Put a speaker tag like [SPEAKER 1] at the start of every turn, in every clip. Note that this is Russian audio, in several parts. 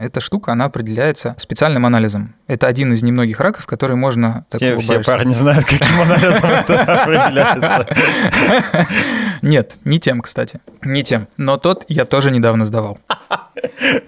[SPEAKER 1] Эта штука, она определяется специальным анализом. Это один из немногих раков, который можно...
[SPEAKER 2] Все, все парни знают, каким анализом это определяется.
[SPEAKER 1] Нет, не тем, кстати. Не тем. Но тот я тоже недавно сдавал.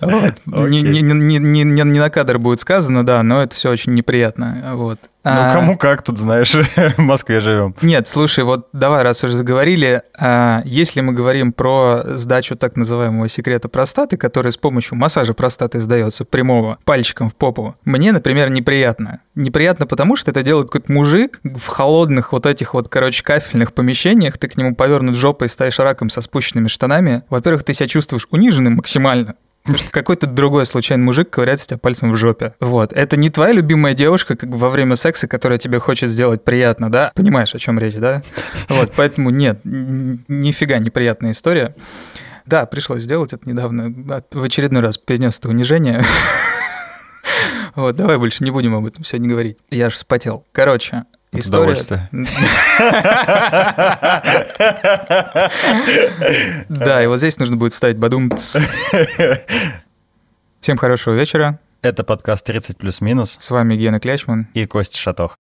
[SPEAKER 1] Вот. Не, не, не, не, не на кадр будет сказано, да, но это все очень неприятно. Вот.
[SPEAKER 2] Ну, а... кому как тут, знаешь, в Москве живем.
[SPEAKER 1] Нет, слушай, вот давай, раз уже заговорили, а, если мы говорим про сдачу так называемого секрета простаты, который с помощью массажа простаты сдается прямого пальчиком в попу, мне, например, неприятно. Неприятно потому, что это делает какой-то мужик в холодных вот этих вот, короче, кафельных помещениях, ты к нему повернут жопой, стоишь раком со спущенными штанами. Во-первых, ты себя чувствуешь униженным максимально. Какой-то другой случайный мужик ковыряется тебя пальцем в жопе. Вот. Это не твоя любимая девушка как во время секса, которая тебе хочет сделать приятно, да? Понимаешь, о чем речь, да? Вот, поэтому нет, нифига неприятная история. Да, пришлось сделать это недавно. В очередной раз перенес это унижение. Вот, давай больше не будем об этом сегодня говорить. Я же вспотел. Короче, История... Да, и вот здесь нужно будет вставить бадум. Всем хорошего вечера.
[SPEAKER 2] Это подкаст 30 плюс минус.
[SPEAKER 1] С вами Гена Клячман
[SPEAKER 2] и Костя Шатох.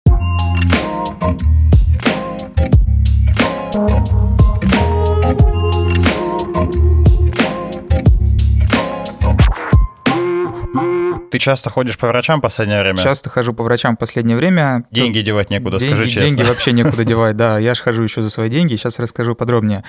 [SPEAKER 2] Ты часто ходишь по врачам в последнее время?
[SPEAKER 1] Часто хожу по врачам в последнее время.
[SPEAKER 2] Деньги Тут... девать некуда,
[SPEAKER 1] деньги,
[SPEAKER 2] скажи честно.
[SPEAKER 1] Деньги вообще некуда девать, да. Я же хожу еще за свои деньги, сейчас расскажу подробнее.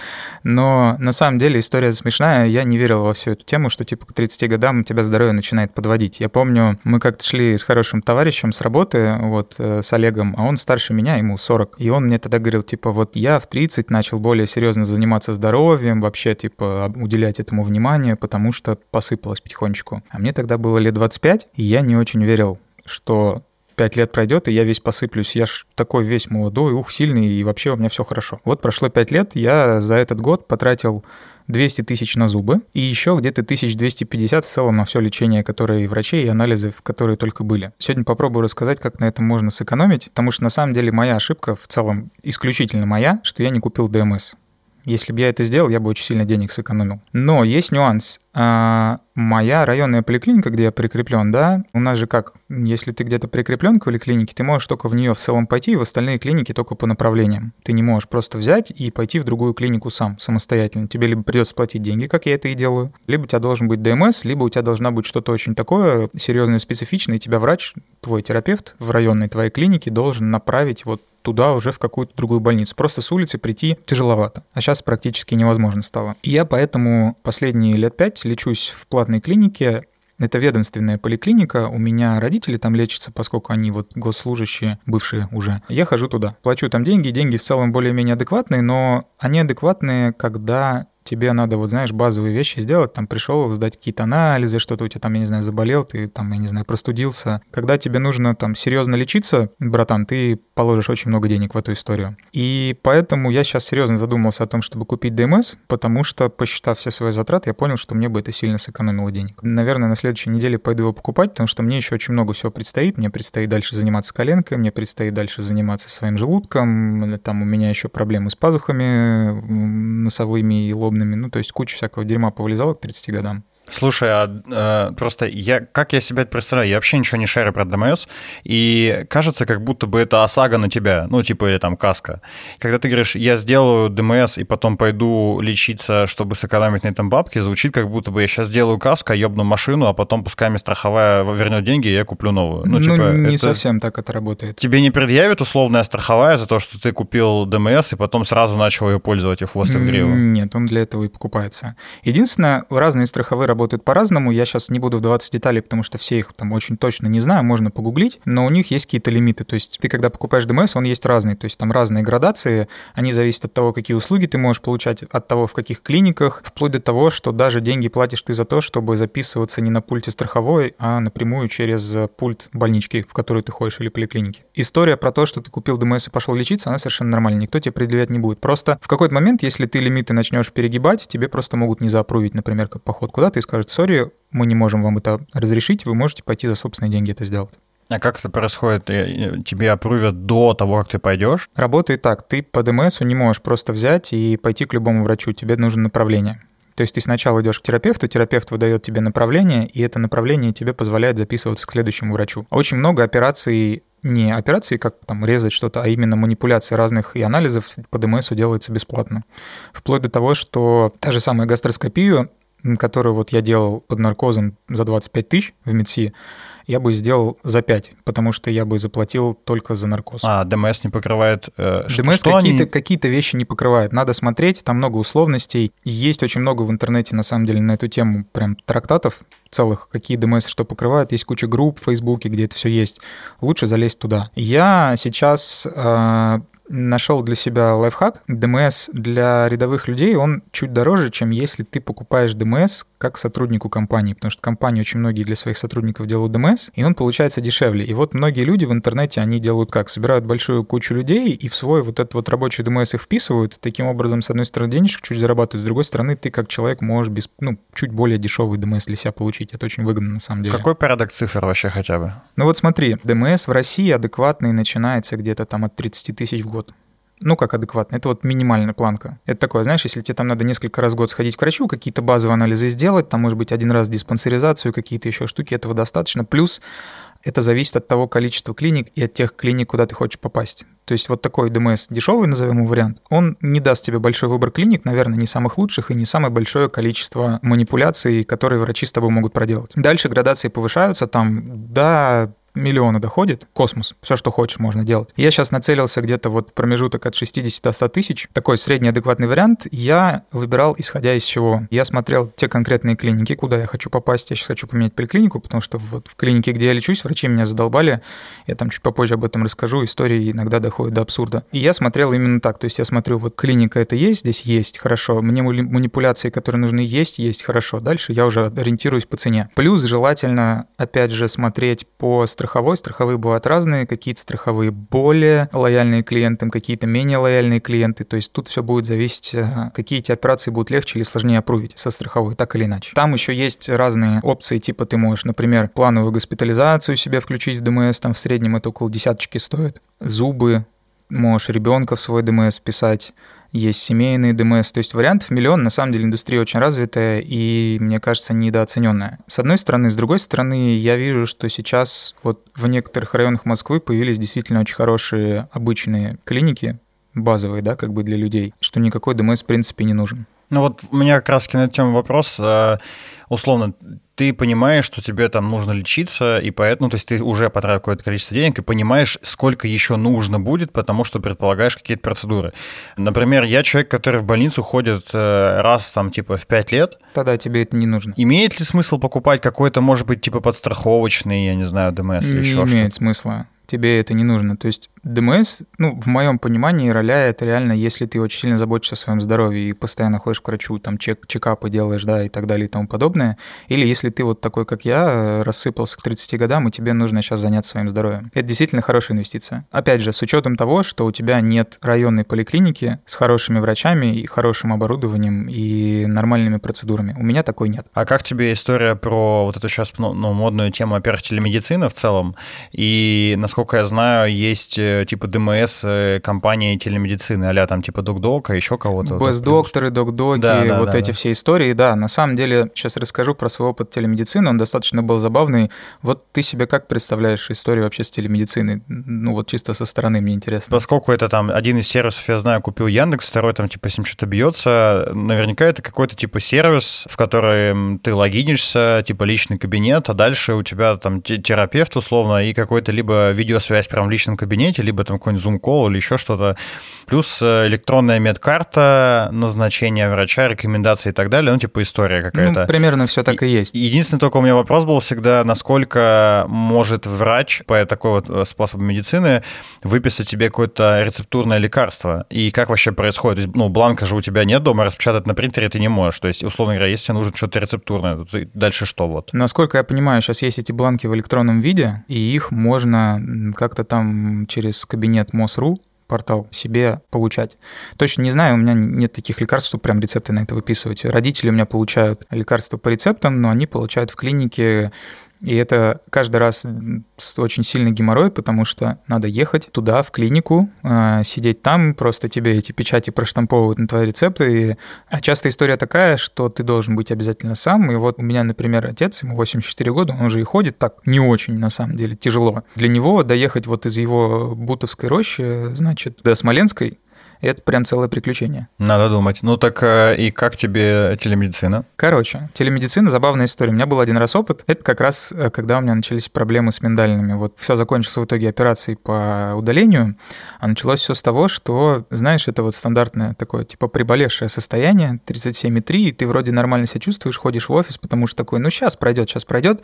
[SPEAKER 1] Но на самом деле история смешная. Я не верил во всю эту тему, что типа к 30 годам у тебя здоровье начинает подводить. Я помню, мы как-то шли с хорошим товарищем с работы, вот, э, с Олегом, а он старше меня, ему 40. И он мне тогда говорил, типа, вот я в 30 начал более серьезно заниматься здоровьем, вообще, типа, уделять этому внимание, потому что посыпалось потихонечку. А мне тогда было лет 25, и я не очень верил, что пять лет пройдет, и я весь посыплюсь. Я ж такой весь молодой, ух, сильный, и вообще у меня все хорошо. Вот прошло пять лет, я за этот год потратил 200 тысяч на зубы и еще где-то 1250 в целом на все лечение, которое и врачей, и анализы, которые только были. Сегодня попробую рассказать, как на этом можно сэкономить, потому что на самом деле моя ошибка в целом исключительно моя, что я не купил ДМС. Если бы я это сделал, я бы очень сильно денег сэкономил. Но есть нюанс. А, моя районная поликлиника, где я прикреплен, да, у нас же как, если ты где-то прикреплен к поликлинике, ты можешь только в нее в целом пойти, и в остальные клиники только по направлениям. Ты не можешь просто взять и пойти в другую клинику сам, самостоятельно. Тебе либо придется платить деньги, как я это и делаю, либо у тебя должен быть ДМС, либо у тебя должна быть что-то очень такое серьезное, специфичное, и тебя врач, твой терапевт в районной твоей клинике должен направить вот туда уже в какую-то другую больницу. Просто с улицы прийти тяжеловато. А сейчас практически невозможно стало. И я поэтому последние лет пять лечусь в платной клинике, это ведомственная поликлиника, у меня родители там лечатся, поскольку они вот госслужащие, бывшие уже. Я хожу туда, плачу там деньги, деньги в целом более-менее адекватные, но они адекватные, когда тебе надо, вот знаешь, базовые вещи сделать, там пришел сдать какие-то анализы, что-то у тебя там, я не знаю, заболел, ты там, я не знаю, простудился. Когда тебе нужно там серьезно лечиться, братан, ты положишь очень много денег в эту историю. И поэтому я сейчас серьезно задумался о том, чтобы купить ДМС, потому что, посчитав все свои затраты, я понял, что мне бы это сильно сэкономило денег. Наверное, на следующей неделе пойду его покупать, потому что мне еще очень много всего предстоит. Мне предстоит дальше заниматься коленкой, мне предстоит дальше заниматься своим желудком, там у меня еще проблемы с пазухами носовыми и лобными удобными, ну, то есть куча всякого дерьма повылезала к 30 годам.
[SPEAKER 2] Слушай, а э, просто я, как я себе это представляю, я вообще ничего не шарю про ДМС, и кажется, как будто бы это ОСАГО на тебя, ну, типа, или там каска. Когда ты говоришь, я сделаю ДМС и потом пойду лечиться, чтобы сэкономить на этом бабки, звучит, как будто бы я сейчас сделаю каско, ёбну машину, а потом пускай мне страховая вернет деньги, и я куплю новую.
[SPEAKER 1] Ну, ну типа, не это... совсем так это работает.
[SPEAKER 2] Тебе не предъявит условная страховая за то, что ты купил ДМС и потом сразу начал ее пользовать и хвост и в гриву?
[SPEAKER 1] Нет, он для этого и покупается. Единственное, разные страховые работают по-разному. Я сейчас не буду вдаваться в детали, потому что все их там очень точно не знаю, можно погуглить, но у них есть какие-то лимиты. То есть ты, когда покупаешь ДМС, он есть разный. То есть там разные градации, они зависят от того, какие услуги ты можешь получать, от того, в каких клиниках, вплоть до того, что даже деньги платишь ты за то, чтобы записываться не на пульте страховой, а напрямую через пульт больнички, в которую ты ходишь, или поликлиники. История про то, что ты купил ДМС и пошел лечиться, она совершенно нормальная. Никто тебе предъявлять не будет. Просто в какой-то момент, если ты лимиты начнешь перегибать, тебе просто могут не заапрувить, например, как поход куда-то и скажут, сори, мы не можем вам это разрешить, вы можете пойти за собственные деньги это сделать.
[SPEAKER 2] А как это происходит? Тебе опрувят до того, как ты пойдешь?
[SPEAKER 1] Работает так. Ты по ДМСу не можешь просто взять и пойти к любому врачу. Тебе нужно направление. То есть ты сначала идешь к терапевту, терапевт выдает тебе направление, и это направление тебе позволяет записываться к следующему врачу. Очень много операций не операции, как там резать что-то, а именно манипуляции разных и анализов по ДМСу делается бесплатно. Вплоть до того, что та же самая гастроскопию, которую вот я делал под наркозом за 25 тысяч в МИДСИ, я бы сделал за 5, потому что я бы заплатил только за наркоз.
[SPEAKER 2] А, ДМС не покрывает...
[SPEAKER 1] Э, ДМС что какие-то, они... какие-то вещи не покрывает. Надо смотреть, там много условностей. Есть очень много в интернете, на самом деле, на эту тему прям трактатов целых, какие ДМС что покрывают. Есть куча групп в Фейсбуке, где это все есть. Лучше залезть туда. Я сейчас э, нашел для себя лайфхак. ДМС для рядовых людей, он чуть дороже, чем если ты покупаешь ДМС как сотруднику компании, потому что компании очень многие для своих сотрудников делают ДМС, и он получается дешевле. И вот многие люди в интернете, они делают как? Собирают большую кучу людей и в свой вот этот вот рабочий ДМС их вписывают, таким образом, с одной стороны, денежек чуть зарабатывают, с другой стороны, ты как человек можешь без, ну, чуть более дешевый ДМС для себя получить. Это очень выгодно на самом деле.
[SPEAKER 2] Какой порядок цифр вообще хотя бы?
[SPEAKER 1] Ну вот смотри, ДМС в России адекватный начинается где-то там от 30 тысяч в год ну, как адекватно. Это вот минимальная планка. Это такое, знаешь, если тебе там надо несколько раз в год сходить к врачу, какие-то базовые анализы сделать, там, может быть, один раз диспансеризацию, какие-то еще штуки, этого достаточно. Плюс это зависит от того количества клиник и от тех клиник, куда ты хочешь попасть. То есть вот такой ДМС дешевый, назовем его вариант, он не даст тебе большой выбор клиник, наверное, не самых лучших и не самое большое количество манипуляций, которые врачи с тобой могут проделать. Дальше градации повышаются, там, да, миллиона доходит, космос, все, что хочешь, можно делать. Я сейчас нацелился где-то вот промежуток от 60 до 100 тысяч, такой средний адекватный вариант. Я выбирал, исходя из чего. Я смотрел те конкретные клиники, куда я хочу попасть. Я сейчас хочу поменять поликлинику, потому что вот в клинике, где я лечусь, врачи меня задолбали. Я там чуть попозже об этом расскажу. Истории иногда доходят до абсурда. И я смотрел именно так. То есть я смотрю, вот клиника это есть, здесь есть, хорошо. Мне манипуляции, которые нужны, есть, есть, хорошо. Дальше я уже ориентируюсь по цене. Плюс желательно, опять же, смотреть по страховой. Страховые бывают разные, какие-то страховые более лояльные клиентам, какие-то менее лояльные клиенты. То есть тут все будет зависеть, э, какие эти операции будут легче или сложнее опрувить со страховой, так или иначе. Там еще есть разные опции, типа ты можешь, например, плановую госпитализацию себе включить в ДМС, там в среднем это около десяточки стоит. Зубы, можешь ребенка в свой ДМС писать, есть семейные ДМС. То есть вариантов миллион. На самом деле индустрия очень развитая и, мне кажется, недооцененная. С одной стороны. С другой стороны, я вижу, что сейчас вот в некоторых районах Москвы появились действительно очень хорошие обычные клиники, базовые, да, как бы для людей, что никакой ДМС в принципе не нужен.
[SPEAKER 2] Ну вот у меня как раз на эту тему вопрос. Условно, ты понимаешь, что тебе там нужно лечиться, и поэтому, то есть ты уже потратил какое-то количество денег и понимаешь, сколько еще нужно будет, потому что предполагаешь какие-то процедуры. Например, я человек, который в больницу ходит э, раз там типа в 5 лет.
[SPEAKER 1] Тогда тебе это не нужно.
[SPEAKER 2] Имеет ли смысл покупать какой-то, может быть, типа подстраховочный, я не знаю, ДМС или еще
[SPEAKER 1] что-то? Не имеет смысла тебе это не нужно. То есть ДМС, ну, в моем понимании, роля это реально, если ты очень сильно заботишься о своем здоровье и постоянно ходишь к врачу, там, чек, чекапы делаешь, да, и так далее и тому подобное. Или если ты вот такой, как я, рассыпался к 30 годам, и тебе нужно сейчас заняться своим здоровьем. Это действительно хорошая инвестиция. Опять же, с учетом того, что у тебя нет районной поликлиники с хорошими врачами и хорошим оборудованием и нормальными процедурами. У меня такой нет.
[SPEAKER 2] А как тебе история про вот эту сейчас ну, ну модную тему, во-первых, телемедицины в целом? И, насколько я знаю, есть э, типа ДМС э, компании телемедицины, а там типа DocDoc, а еще кого-то.
[SPEAKER 1] Бэс-докторы, докдоки, да, да, вот да, эти да. все истории. Да, на самом деле, сейчас расскажу про свой опыт телемедицины, он достаточно был забавный. Вот ты себе как представляешь историю вообще с телемедициной? Ну вот чисто со стороны мне интересно.
[SPEAKER 2] Поскольку это там один из сервисов, я знаю, купил Яндекс, второй там типа с ним что-то бьется, наверняка это какой-то типа сервис, в который ты логинишься, типа личный кабинет, а дальше у тебя там терапевт условно и какой-то либо видеосвязь прям в личном кабинете, либо там какой-нибудь Zoom-call или еще что-то. Плюс э, электронная медкарта, назначение врача, рекомендации и так далее. Ну, типа история какая-то.
[SPEAKER 1] Ну, примерно все так и, и есть.
[SPEAKER 2] Единственный только у меня вопрос был всегда, насколько может врач по такой вот э, способу медицины выписать тебе какое-то рецептурное лекарство? И как вообще происходит? ну, бланка же у тебя нет дома, распечатать на принтере ты не можешь. То есть, условно говоря, если тебе нужно что-то рецептурное, то ты дальше что вот?
[SPEAKER 1] Насколько я понимаю, сейчас есть эти бланки в электронном виде, и их можно как-то там через кабинет МОСРУ портал себе получать. Точно не знаю, у меня нет таких лекарств, чтобы прям рецепты на это выписывать. Родители у меня получают лекарства по рецептам, но они получают в клинике И это каждый раз очень сильный геморрой, потому что надо ехать туда, в клинику, э, сидеть там, просто тебе эти печати проштамповывают на твои рецепты. А часто история такая, что ты должен быть обязательно сам. И вот у меня, например, отец, ему 84 года, он уже и ходит так не очень, на самом деле, тяжело. Для него доехать вот из его Бутовской рощи, значит, до Смоленской, это прям целое приключение.
[SPEAKER 2] Надо думать. Ну так э, и как тебе телемедицина?
[SPEAKER 1] Короче, телемедицина забавная история. У меня был один раз опыт. Это как раз э, когда у меня начались проблемы с миндальными. Вот все закончилось в итоге операцией по удалению, а началось все с того, что, знаешь, это вот стандартное такое типа приболевшее состояние, 37,3, и ты вроде нормально себя чувствуешь, ходишь в офис, потому что такой, ну сейчас пройдет, сейчас пройдет.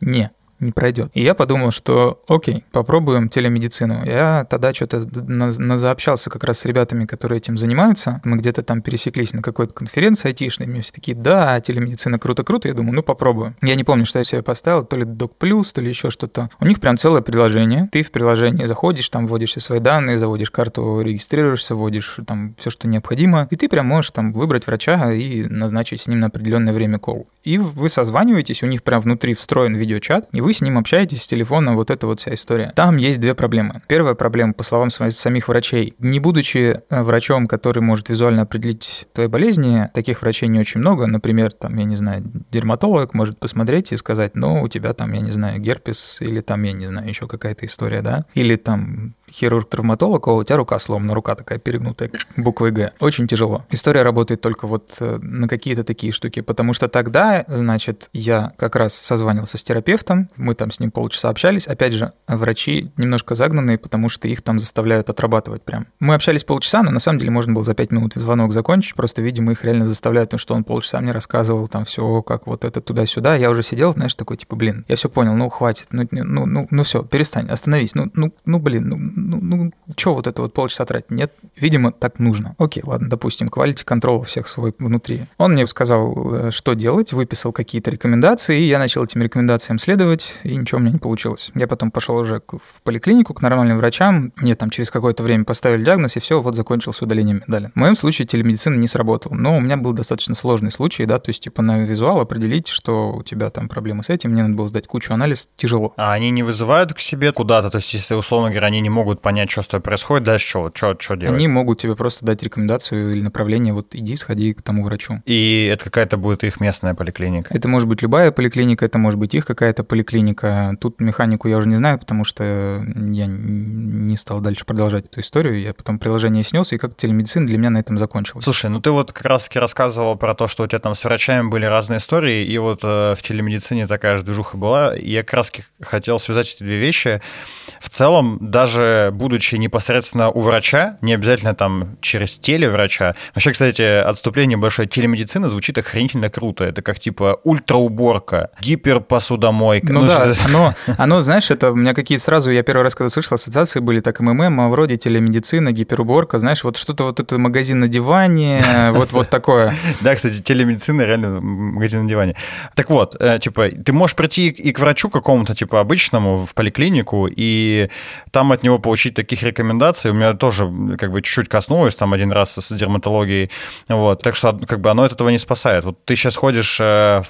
[SPEAKER 1] Не, не пройдет. И я подумал, что окей, попробуем телемедицину. Я тогда что-то заобщался как раз с ребятами, которые этим занимаются. Мы где-то там пересеклись на какой-то конференции айтишной. Мне все такие, да, телемедицина круто-круто. Я думаю, ну попробую. Я не помню, что я себе поставил, то ли Doc Plus, то ли еще что-то. У них прям целое приложение. Ты в приложении заходишь, там вводишь все свои данные, заводишь карту, регистрируешься, вводишь там все, что необходимо. И ты прям можешь там выбрать врача и назначить с ним на определенное время кол. И вы созваниваетесь, у них прям внутри встроен видеочат, и вы с ним общаетесь с телефона, вот эта вот вся история. Там есть две проблемы. Первая проблема, по словам самих врачей, не будучи э, врачом, который может визуально определить твои болезни, таких врачей не очень много. Например, там, я не знаю, дерматолог может посмотреть и сказать, ну, у тебя там, я не знаю, герпес, или там, я не знаю, еще какая-то история, да? Или там хирург-травматолог, а у тебя рука сломана, рука такая перегнутая, буквой «Г». Очень тяжело. История работает только вот э, на какие-то такие штуки, потому что тогда, значит, я как раз созванивался с терапевтом, мы там с ним полчаса общались. Опять же, врачи немножко загнанные, потому что их там заставляют отрабатывать прям. Мы общались полчаса, но на самом деле можно было за пять минут звонок закончить, просто, видимо, их реально заставляют, потому что он полчаса мне рассказывал там все, как вот это туда-сюда. Я уже сидел, знаешь, такой, типа, блин, я все понял, ну хватит, ну, ну, ну, ну все, перестань, остановись, ну, ну, ну, блин, ну, ну, ну что вот это вот полчаса тратить? Нет, видимо, так нужно. Окей, ладно, допустим, quality control у всех свой внутри. Он мне сказал, э, что делать, выписал какие-то рекомендации, и я начал этим рекомендациям следовать, и ничего у меня не получилось. Я потом пошел уже в поликлинику к нормальным врачам, мне там через какое-то время поставили диагноз, и все, вот закончился удалением медали. В моем случае телемедицина не сработала, но у меня был достаточно сложный случай, да, то есть типа на визуал определить, что у тебя там проблемы с этим, мне надо было сдать кучу анализ, тяжело.
[SPEAKER 2] А они не вызывают к себе куда-то, то есть если, условно говоря, они не могут понять, что с тобой происходит, дальше что, что, что делать?
[SPEAKER 1] Они могут тебе просто дать рекомендацию или направление, вот иди, сходи к тому врачу.
[SPEAKER 2] И это какая-то будет их местная поликлиника?
[SPEAKER 1] Это может быть любая поликлиника, это может быть их какая-то поликлиника. Тут механику я уже не знаю, потому что я не стал дальше продолжать эту историю. Я потом приложение снес, и как телемедицина для меня на этом закончилась.
[SPEAKER 2] Слушай, ну ты вот как раз-таки рассказывал про то, что у тебя там с врачами были разные истории, и вот э, в телемедицине такая же движуха была. И я как раз хотел связать эти две вещи. В целом, даже будучи непосредственно у врача, не обязательно там через телеврача. Вообще, кстати, отступление большое. Телемедицина звучит охренительно круто. Это как типа ультрауборка, гиперпосудомойка.
[SPEAKER 1] Ну, ну да, оно, оно, знаешь, это у меня какие-то сразу, я первый раз, когда слышал, ассоциации были так МММ, а вроде телемедицина, гиперуборка, знаешь, вот что-то вот это магазин на диване, вот, вот такое.
[SPEAKER 2] Да, кстати, телемедицина реально магазин на диване. Так вот, э, типа, ты можешь прийти и к врачу какому-то, типа, обычному в поликлинику, и там от него получить таких рекомендаций. У меня тоже как бы чуть-чуть коснулось там один раз с дерматологией. Вот. Так что как бы оно от этого не спасает. Вот ты сейчас ходишь, э,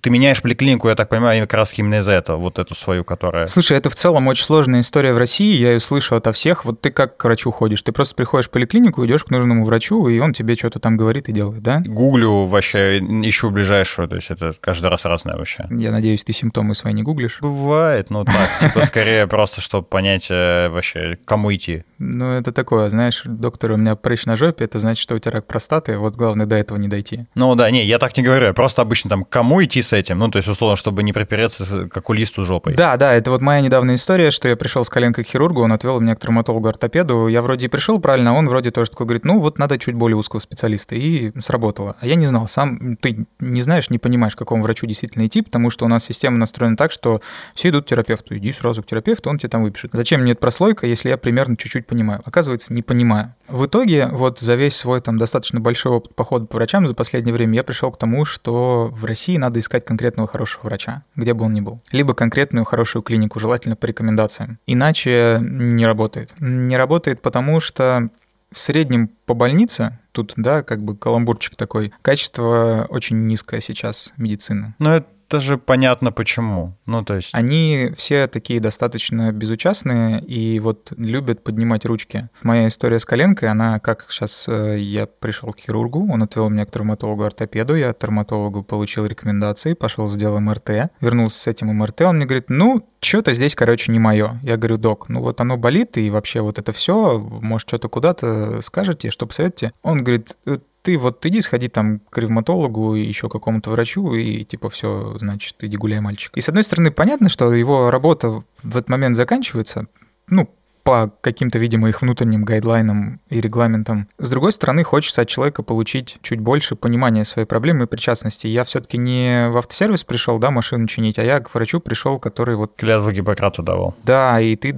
[SPEAKER 2] ты меняешь поликлинику, я так понимаю, как раз именно из-за этого, вот эту свою, которая...
[SPEAKER 1] Слушай, это в целом очень сложная история в России, я ее слышу ото всех. Вот ты как к врачу ходишь? Ты просто приходишь в поликлинику, идешь к нужному врачу, и он тебе что-то там говорит и делает, да?
[SPEAKER 2] Гуглю вообще, ищу ближайшую, то есть это каждый раз разное вообще.
[SPEAKER 1] Я надеюсь, ты симптомы свои не гуглишь?
[SPEAKER 2] Бывает, ну так, типа скорее просто, чтобы понять э, вообще, кому идти.
[SPEAKER 1] Ну, это такое, знаешь, доктор, у меня прыщ на жопе, это значит, что у тебя рак простаты, вот главное до этого не дойти.
[SPEAKER 2] Ну да, не, я так не говорю, я просто обычно там, кому идти с этим, ну, то есть, условно, чтобы не припереться к окулисту жопой.
[SPEAKER 1] Да, да, это вот моя недавняя история, что я пришел с коленкой к хирургу, он отвел меня к травматологу-ортопеду, я вроде и пришел правильно, а он вроде тоже такой говорит, ну, вот надо чуть более узкого специалиста, и сработало. А я не знал, сам ты не знаешь, не понимаешь, к какому врачу действительно идти, потому что у нас система настроена так, что все идут к терапевту, иди сразу к терапевту, он тебе там выпишет. Зачем мне эта прослойка, если я примерно чуть-чуть понимаю? Оказывается, не понимаю. В итоге, вот за весь свой там достаточно большой опыт похода по врачам за последнее время я пришел к тому, что в России надо искать конкретного хорошего врача, где бы он ни был. Либо конкретную хорошую клинику, желательно по рекомендациям. Иначе не работает. Не работает потому, что в среднем по больнице, тут, да, как бы каламбурчик такой, качество очень низкое сейчас медицины.
[SPEAKER 2] Ну, это это же понятно почему. Ну, то есть...
[SPEAKER 1] Они все такие достаточно безучастные и вот любят поднимать ручки. Моя история с коленкой, она как сейчас э, я пришел к хирургу, он отвел меня к травматологу-ортопеду, я от травматологу получил рекомендации, пошел сделал МРТ, вернулся с этим МРТ, он мне говорит, ну, что-то здесь, короче, не мое. Я говорю, док, ну вот оно болит, и вообще вот это все, может, что-то куда-то скажете, что посоветуете? Он говорит, «Э, ты вот иди сходи там к ревматологу и еще какому-то врачу, и типа все, значит, иди гуляй, мальчик. И с одной стороны, понятно, что его работа в этот момент заканчивается, ну, по каким-то, видимо, их внутренним гайдлайнам и регламентам. С другой стороны, хочется от человека получить чуть больше понимания своей проблемы и причастности. Я все-таки не в автосервис пришел, да, машину чинить, а я к врачу пришел, который вот...
[SPEAKER 2] Клятву Гиппократа давал.
[SPEAKER 1] Да, и ты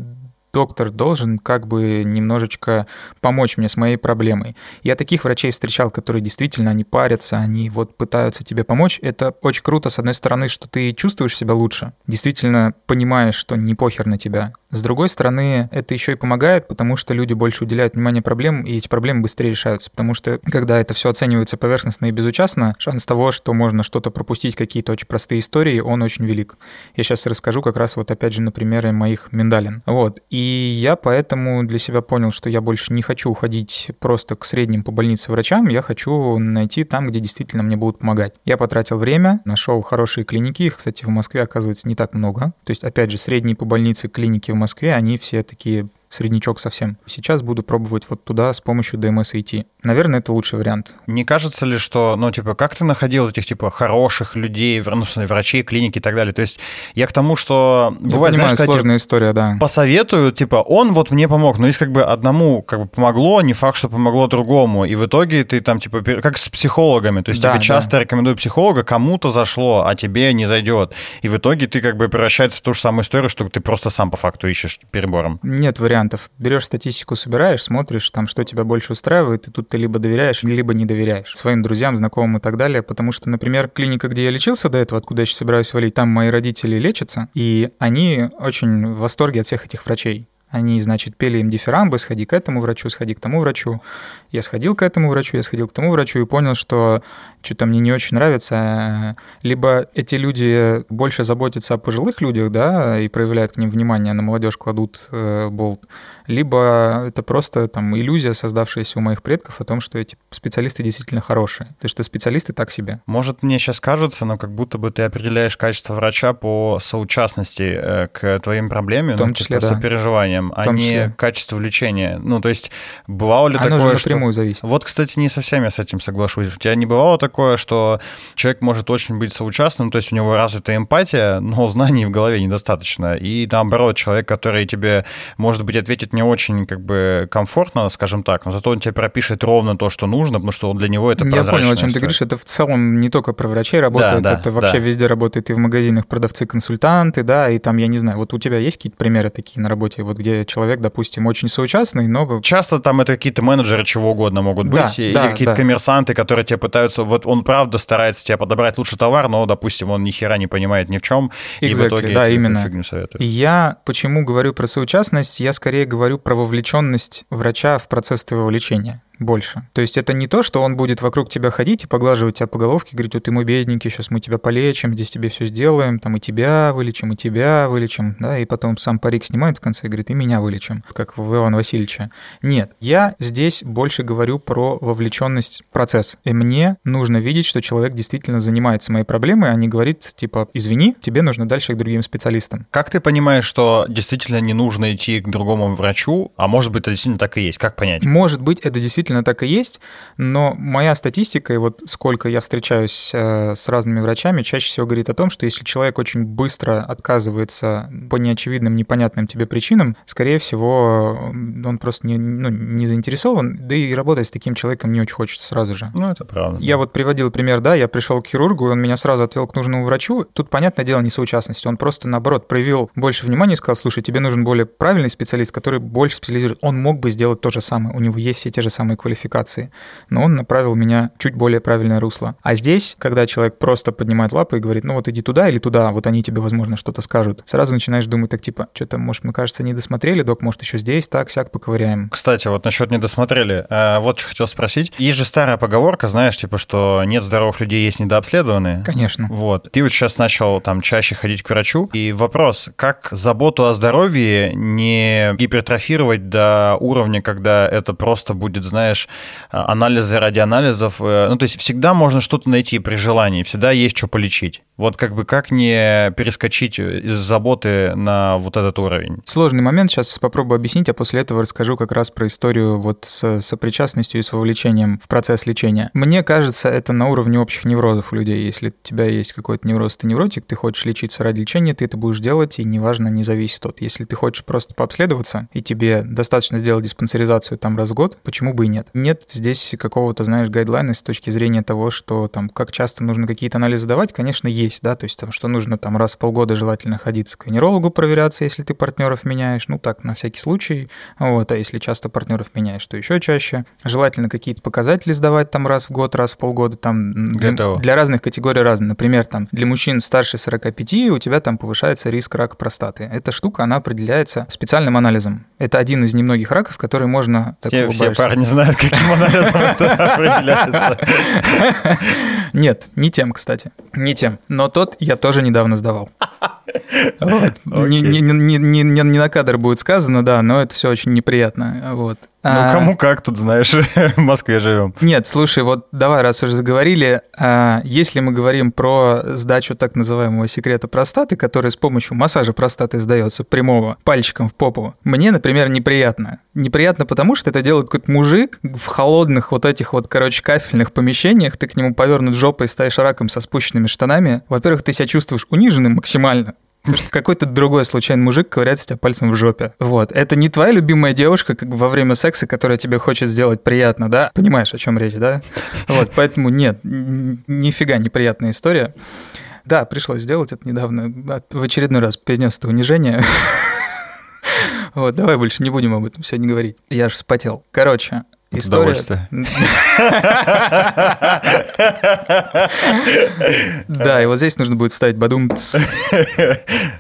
[SPEAKER 1] доктор должен как бы немножечко помочь мне с моей проблемой. Я таких врачей встречал, которые действительно, они парятся, они вот пытаются тебе помочь. Это очень круто, с одной стороны, что ты чувствуешь себя лучше, действительно понимаешь, что не похер на тебя. С другой стороны, это еще и помогает, потому что люди больше уделяют внимание проблемам, и эти проблемы быстрее решаются. Потому что, когда это все оценивается поверхностно и безучастно, шанс того, что можно что-то пропустить, какие-то очень простые истории, он очень велик. Я сейчас расскажу как раз вот опять же на примере моих миндалин. Вот. И я поэтому для себя понял, что я больше не хочу уходить просто к средним по больнице врачам, я хочу найти там, где действительно мне будут помогать. Я потратил время, нашел хорошие клиники, их, кстати, в Москве оказывается не так много. То есть, опять же, средние по больнице клиники в Москве, они все такие среднячок совсем. Сейчас буду пробовать вот туда с помощью DMS идти. Наверное, это лучший вариант.
[SPEAKER 2] Не кажется ли, что, ну, типа, как ты находил этих, типа, хороших людей, ну, врачей, клиники и так далее? То есть я к тому, что...
[SPEAKER 1] Я бывает, понимаю, знаешь, сложная история, да.
[SPEAKER 2] Посоветую, типа, он вот мне помог, но если как бы одному как бы помогло, не факт, что помогло другому. И в итоге ты там, типа, как с психологами. То есть да, тебе часто да. рекомендую психолога, кому-то зашло, а тебе не зайдет. И в итоге ты как бы превращается в ту же самую историю, что ты просто сам по факту ищешь перебором.
[SPEAKER 1] Нет вариантов вариантов. Берешь статистику, собираешь, смотришь, там, что тебя больше устраивает, и тут ты либо доверяешь, либо не доверяешь своим друзьям, знакомым и так далее. Потому что, например, клиника, где я лечился до этого, откуда я сейчас собираюсь валить, там мои родители лечатся, и они очень в восторге от всех этих врачей. Они, значит, пели им дифирамбы, сходи к этому врачу, сходи к тому врачу. Я сходил к этому врачу, я сходил к тому врачу и понял, что что-то мне не очень нравится. Либо эти люди больше заботятся о пожилых людях, да, и проявляют к ним внимание, на молодежь кладут э, болт, либо это просто там иллюзия, создавшаяся у моих предков о том, что эти специалисты действительно хорошие. То есть что специалисты так себе.
[SPEAKER 2] Может, мне сейчас кажется, но как будто бы ты определяешь качество врача по соучастности э, к твоим проблемам,
[SPEAKER 1] в том ну, числе,
[SPEAKER 2] типа,
[SPEAKER 1] да.
[SPEAKER 2] сопереживанием, а не числе. качество лечения. Ну, то есть бывало ли
[SPEAKER 1] Оно
[SPEAKER 2] такое,
[SPEAKER 1] же напрямую
[SPEAKER 2] что...
[SPEAKER 1] зависит.
[SPEAKER 2] Вот, кстати, не совсем я с этим соглашусь. У тебя не бывало такое, что человек может очень быть соучастным, то есть у него развита эмпатия, но знаний в голове недостаточно. И наоборот, человек, который тебе, может быть, ответит не очень как бы комфортно, скажем так, но зато он тебе пропишет ровно то, что нужно, потому что для него это
[SPEAKER 1] Я понял, о чем ты говоришь. Это в целом не только про врачей работает, да, да, это вообще да. везде работает и в магазинах продавцы-консультанты, да, и там, я не знаю, вот у тебя есть какие-то примеры такие на работе, вот где человек, допустим, очень соучастный, но...
[SPEAKER 2] Часто там это какие-то менеджеры чего угодно могут быть, да, или да, какие-то да. коммерсанты, которые тебе пытаются, вот он правда старается тебе подобрать лучший товар, но, допустим, он ни хера не понимает ни в чем,
[SPEAKER 1] exactly, и в итоге да, именно. фигню советует. Я почему говорю про соучастность, я скорее говорю про вовлеченность врача в процесс твоего лечения больше. То есть это не то, что он будет вокруг тебя ходить и поглаживать тебя по головке, говорить, вот ты мой бедненький, сейчас мы тебя полечим, здесь тебе все сделаем, там и тебя вылечим, и тебя вылечим, да, и потом сам парик снимает в конце и говорит, и меня вылечим, как в Ивана Васильевича. Нет, я здесь больше говорю про вовлеченность в процесс. И мне нужно видеть, что человек действительно занимается моей проблемой, а не говорит, типа, извини, тебе нужно дальше к другим специалистам.
[SPEAKER 2] Как ты понимаешь, что действительно не нужно идти к другому врачу, а может быть, это действительно так и есть? Как понять?
[SPEAKER 1] Может быть, это действительно действительно так и есть, но моя статистика, и вот сколько я встречаюсь э, с разными врачами, чаще всего говорит о том, что если человек очень быстро отказывается по неочевидным, непонятным тебе причинам, скорее всего, он просто не, ну, не заинтересован, да и работать с таким человеком не очень хочется сразу же.
[SPEAKER 2] Ну, это правда.
[SPEAKER 1] Я вот приводил пример, да, я пришел к хирургу, и он меня сразу отвел к нужному врачу. Тут, понятное дело, не соучастность. Он просто, наоборот, проявил больше внимания и сказал, слушай, тебе нужен более правильный специалист, который больше специализирует. Он мог бы сделать то же самое. У него есть все те же самые квалификации, но он направил меня чуть более правильное русло. А здесь, когда человек просто поднимает лапы и говорит, ну вот иди туда или туда, вот они тебе, возможно, что-то скажут, сразу начинаешь думать так типа, что-то, может, мы, кажется, не досмотрели, док, может, еще здесь, так, сяк, поковыряем.
[SPEAKER 2] Кстати, вот насчет не досмотрели, э, вот что хотел спросить. Есть же старая поговорка, знаешь, типа, что нет здоровых людей, есть недообследованные.
[SPEAKER 1] Конечно.
[SPEAKER 2] Вот. Ты вот сейчас начал там чаще ходить к врачу, и вопрос, как заботу о здоровье не гипертрофировать до уровня, когда это просто будет, знаешь, анализы ради анализов. Э, ну, то есть всегда можно что-то найти при желании, всегда есть что полечить. Вот как бы как не перескочить из заботы на вот этот уровень?
[SPEAKER 1] Сложный момент, сейчас попробую объяснить, а после этого расскажу как раз про историю вот с сопричастностью и с вовлечением в процесс лечения. Мне кажется, это на уровне общих неврозов у людей. Если у тебя есть какой-то невроз, ты невротик, ты хочешь лечиться ради лечения, ты это будешь делать, и неважно, не зависит от. Если ты хочешь просто пообследоваться, и тебе достаточно сделать диспансеризацию там раз в год, почему бы и нет? Нет здесь какого-то, знаешь, гайдлайна с точки зрения того, что там как часто нужно какие-то анализы давать, конечно, есть, да, то есть там, что нужно там раз в полгода желательно ходить к венерологу проверяться, если ты партнеров меняешь, ну так, на всякий случай, вот, а если часто партнеров меняешь, то еще чаще. Желательно какие-то показатели сдавать там раз в год, раз в полгода, там для, для разных категорий разные. Например, там для мужчин старше 45 у тебя там повышается риск рака простаты. Эта штука, она определяется специальным анализом. Это один из немногих раков, который можно...
[SPEAKER 2] Все, все парни знают, каким анализом это определяется.
[SPEAKER 1] Нет, не тем, кстати. Не тем. Но тот я тоже недавно сдавал. Вот. Не, не, не, не, не на кадр будет сказано, да, но это все очень неприятно. Вот.
[SPEAKER 2] Ну, а... кому как тут, знаешь, в Москве живем.
[SPEAKER 1] Нет, слушай, вот давай, раз уже заговорили, а, если мы говорим про сдачу так называемого секрета простаты, который с помощью массажа простаты сдается прямого пальчиком в попу, мне, например, неприятно. Неприятно потому, что это делает какой-то мужик в холодных вот этих вот, короче, кафельных помещениях, ты к нему повернут жопой, стоишь раком со спущенными штанами. Во-первых, ты себя чувствуешь униженным максимально. Что какой-то другой случайный мужик ковыряется тебя пальцем в жопе. Вот. Это не твоя любимая девушка как во время секса, которая тебе хочет сделать приятно, да? Понимаешь, о чем речь, да? Вот, поэтому нет, нифига неприятная история. Да, пришлось сделать это недавно. В очередной раз перенес это унижение. Вот, давай больше не будем об этом сегодня говорить. Я же вспотел. Короче, История... Да, и вот здесь нужно будет вставить бадум.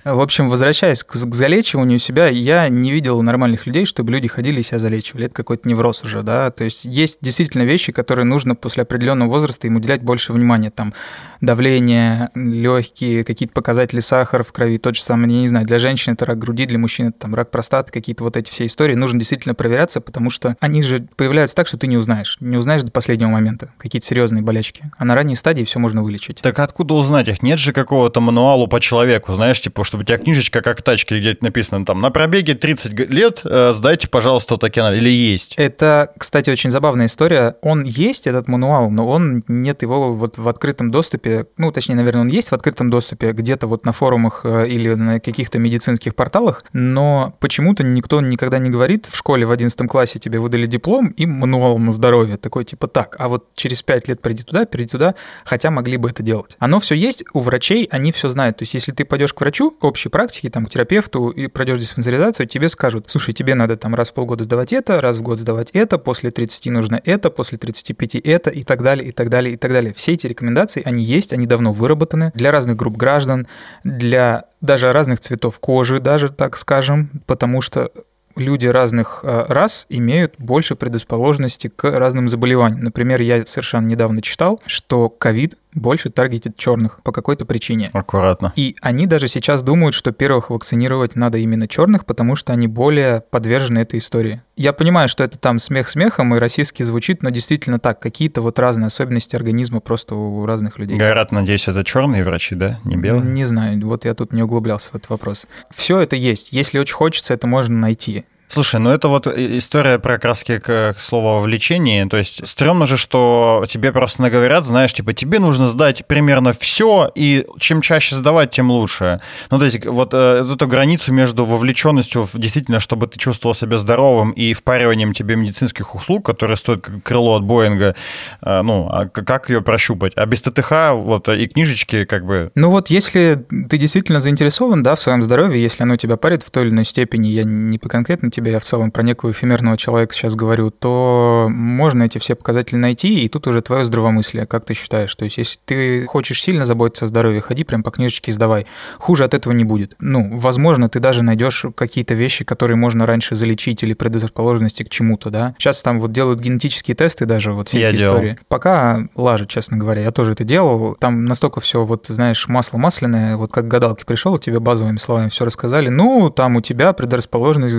[SPEAKER 1] В общем, возвращаясь к залечиванию себя, я не видел нормальных людей, чтобы люди ходили и себя залечивали. Это какой-то невроз уже, да. То есть есть действительно вещи, которые нужно после определенного возраста им уделять больше внимания. Там давление, легкие, какие-то показатели сахара в крови, тот же самый, я не знаю, для женщин это рак груди, для мужчин это там рак простаты, какие-то вот эти все истории. Нужно действительно проверяться, потому что они же появляются так, что ты не узнаешь. Не узнаешь до последнего момента какие-то серьезные болячки. А на ранней стадии все можно вылечить.
[SPEAKER 2] Так откуда узнать их? Нет же какого-то мануала по человеку, знаешь, типа, чтобы у тебя книжечка как тачки, где-то написано там, на пробеге 30 лет э, сдайте, пожалуйста, вот такие Или есть?
[SPEAKER 1] Это, кстати, очень забавная история. Он есть, этот мануал, но он нет его вот в открытом доступе. Ну, точнее, наверное, он есть в открытом доступе где-то вот на форумах э, или на каких-то медицинских порталах, но почему-то никто никогда не говорит, в школе в 11 классе тебе выдали диплом, и мануал на здоровье, такой типа так, а вот через 5 лет приди туда, приди туда, хотя могли бы это делать. Оно все есть, у врачей они все знают. То есть если ты пойдешь к врачу, к общей практике, там, к терапевту и пройдешь диспансеризацию, тебе скажут, слушай, тебе надо там раз в полгода сдавать это, раз в год сдавать это, после 30 нужно это, после 35 это и так далее, и так далее, и так далее. Все эти рекомендации, они есть, они давно выработаны для разных групп граждан, для даже разных цветов кожи, даже так скажем, потому что люди разных э, рас имеют больше предрасположенности к разным заболеваниям. Например, я совершенно недавно читал, что ковид больше таргетит черных по какой-то причине.
[SPEAKER 2] Аккуратно.
[SPEAKER 1] И они даже сейчас думают, что первых вакцинировать надо именно черных, потому что они более подвержены этой истории. Я понимаю, что это там смех смехом и российский звучит, но действительно так, какие-то вот разные особенности организма просто у разных людей.
[SPEAKER 2] Говорят, надеюсь, это черные врачи, да, не белые?
[SPEAKER 1] Не знаю, вот я тут не углублялся в этот вопрос. Все это есть. Если очень хочется, это можно найти.
[SPEAKER 2] Слушай, ну это вот история про краски к, к слову о. То есть стрёмно же, что тебе просто наговорят, знаешь, типа, тебе нужно сдать примерно все, и чем чаще сдавать, тем лучше. Ну, то есть вот э, эту границу между вовлеченностью, действительно, чтобы ты чувствовал себя здоровым, и впариванием тебе медицинских услуг, которые стоят как крыло от Боинга, э, ну, а как ее прощупать? А без ТТХ вот и книжечки как бы...
[SPEAKER 1] Ну вот если ты действительно заинтересован, да, в своем здоровье, если оно тебя парит в той или иной степени, я не по конкретно я в целом про некого эфемерного человека сейчас говорю, то можно эти все показатели найти, и тут уже твое здравомыслие, как ты считаешь. То есть если ты хочешь сильно заботиться о здоровье, ходи прям по книжечке и сдавай. Хуже от этого не будет. Ну, возможно, ты даже найдешь какие-то вещи, которые можно раньше залечить или предрасположенности к чему-то, да. Сейчас там вот делают генетические тесты даже, вот все
[SPEAKER 2] Я
[SPEAKER 1] эти
[SPEAKER 2] делал.
[SPEAKER 1] истории. Пока лажет, честно говоря, я тоже это делал. Там настолько все, вот знаешь, масло масляное, вот как к гадалке пришел, тебе базовыми словами все рассказали. Ну, там у тебя предрасположенность к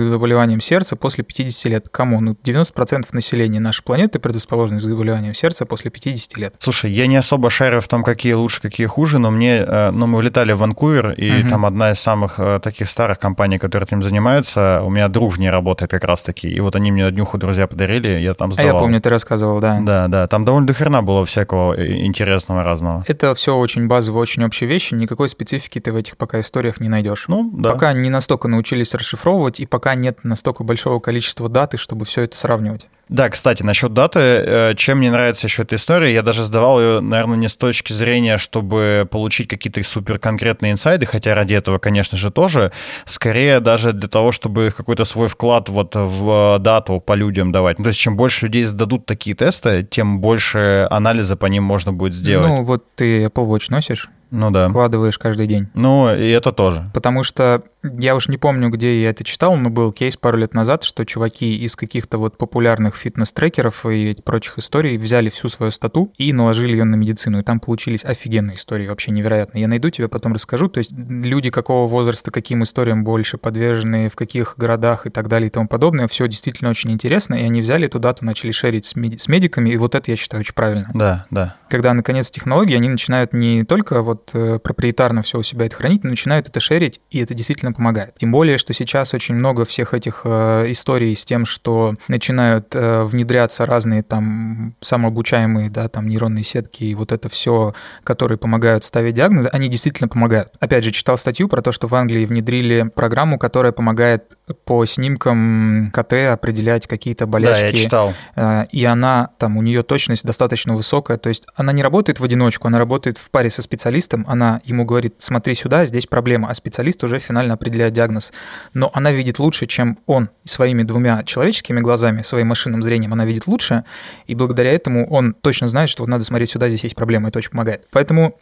[SPEAKER 1] заболеваниям сердца после 50 лет. Кому? Ну, 90% населения нашей планеты предрасположены к заболеваниям сердца после 50 лет.
[SPEAKER 2] Слушай, я не особо шарю в том, какие лучше, какие хуже, но мне, э, ну, мы улетали в Ванкувер, и
[SPEAKER 1] Мгм.
[SPEAKER 2] там одна из самых э, таких старых компаний, которые этим занимаются, у меня друг в ней работает как раз-таки, и вот они мне днюху друзья подарили, я там
[SPEAKER 1] А
[SPEAKER 2] сдавал.
[SPEAKER 1] я помню, ты рассказывал, да.
[SPEAKER 2] Да, да, там довольно дохрена было всякого э, интересного разного.
[SPEAKER 1] Это все очень базовые, очень общие вещи, никакой специфики ты в этих пока историях не найдешь.
[SPEAKER 2] Ну, да.
[SPEAKER 1] Пока не настолько научились расшифровывать, и пока нет настолько большого количества даты, чтобы все это сравнивать.
[SPEAKER 2] Да, кстати, насчет даты, э, чем мне нравится еще эта история, я даже сдавал ее, наверное, не с точки зрения, чтобы получить какие-то супер конкретные инсайды, хотя ради этого, конечно же, тоже, скорее даже для того, чтобы какой-то свой вклад вот в дату по людям давать. Ну, то есть, чем больше людей сдадут такие тесты, тем больше анализа по ним можно будет сделать.
[SPEAKER 1] Ну, вот ты Apple Watch носишь,
[SPEAKER 2] Ну, да.
[SPEAKER 1] вкладываешь каждый день.
[SPEAKER 2] Ну, и это тоже.
[SPEAKER 1] Потому что я уж не помню, где я это читал, но был кейс пару лет назад, что чуваки из каких-то вот популярных фитнес-трекеров и прочих историй взяли всю свою стату и наложили ее на медицину. И там получились офигенные истории, вообще невероятные. Я найду тебе, потом расскажу. То есть люди какого возраста, каким историям больше подвержены, в каких городах и так далее и тому подобное. Все действительно очень интересно. И они взяли эту дату, начали шерить с, меди- с медиками. И вот это я считаю очень правильно
[SPEAKER 2] Да, да.
[SPEAKER 1] когда наконец технологии, они начинают не только вот э, проприетарно все у себя это хранить, но начинают это шерить, и это действительно помогает. Тем более, что сейчас очень много всех этих э, историй с тем, что начинают э, внедряться разные там самообучаемые, да, там нейронные сетки и вот это все, которые помогают ставить диагнозы, они действительно помогают. Опять же, читал статью про то, что в Англии внедрили программу, которая помогает по снимкам КТ определять какие-то болячки.
[SPEAKER 2] Да, я читал.
[SPEAKER 1] Э, и она, там, у нее точность достаточно высокая, то есть она не работает в одиночку, она работает в паре со специалистом, она ему говорит, смотри сюда, здесь проблема, а специалист уже финально определяет диагноз. Но она видит лучше, чем он своими двумя человеческими глазами, своим машинным зрением, она видит лучше, и благодаря этому он точно знает, что вот надо смотреть сюда, здесь есть проблема, это очень помогает. Поэтому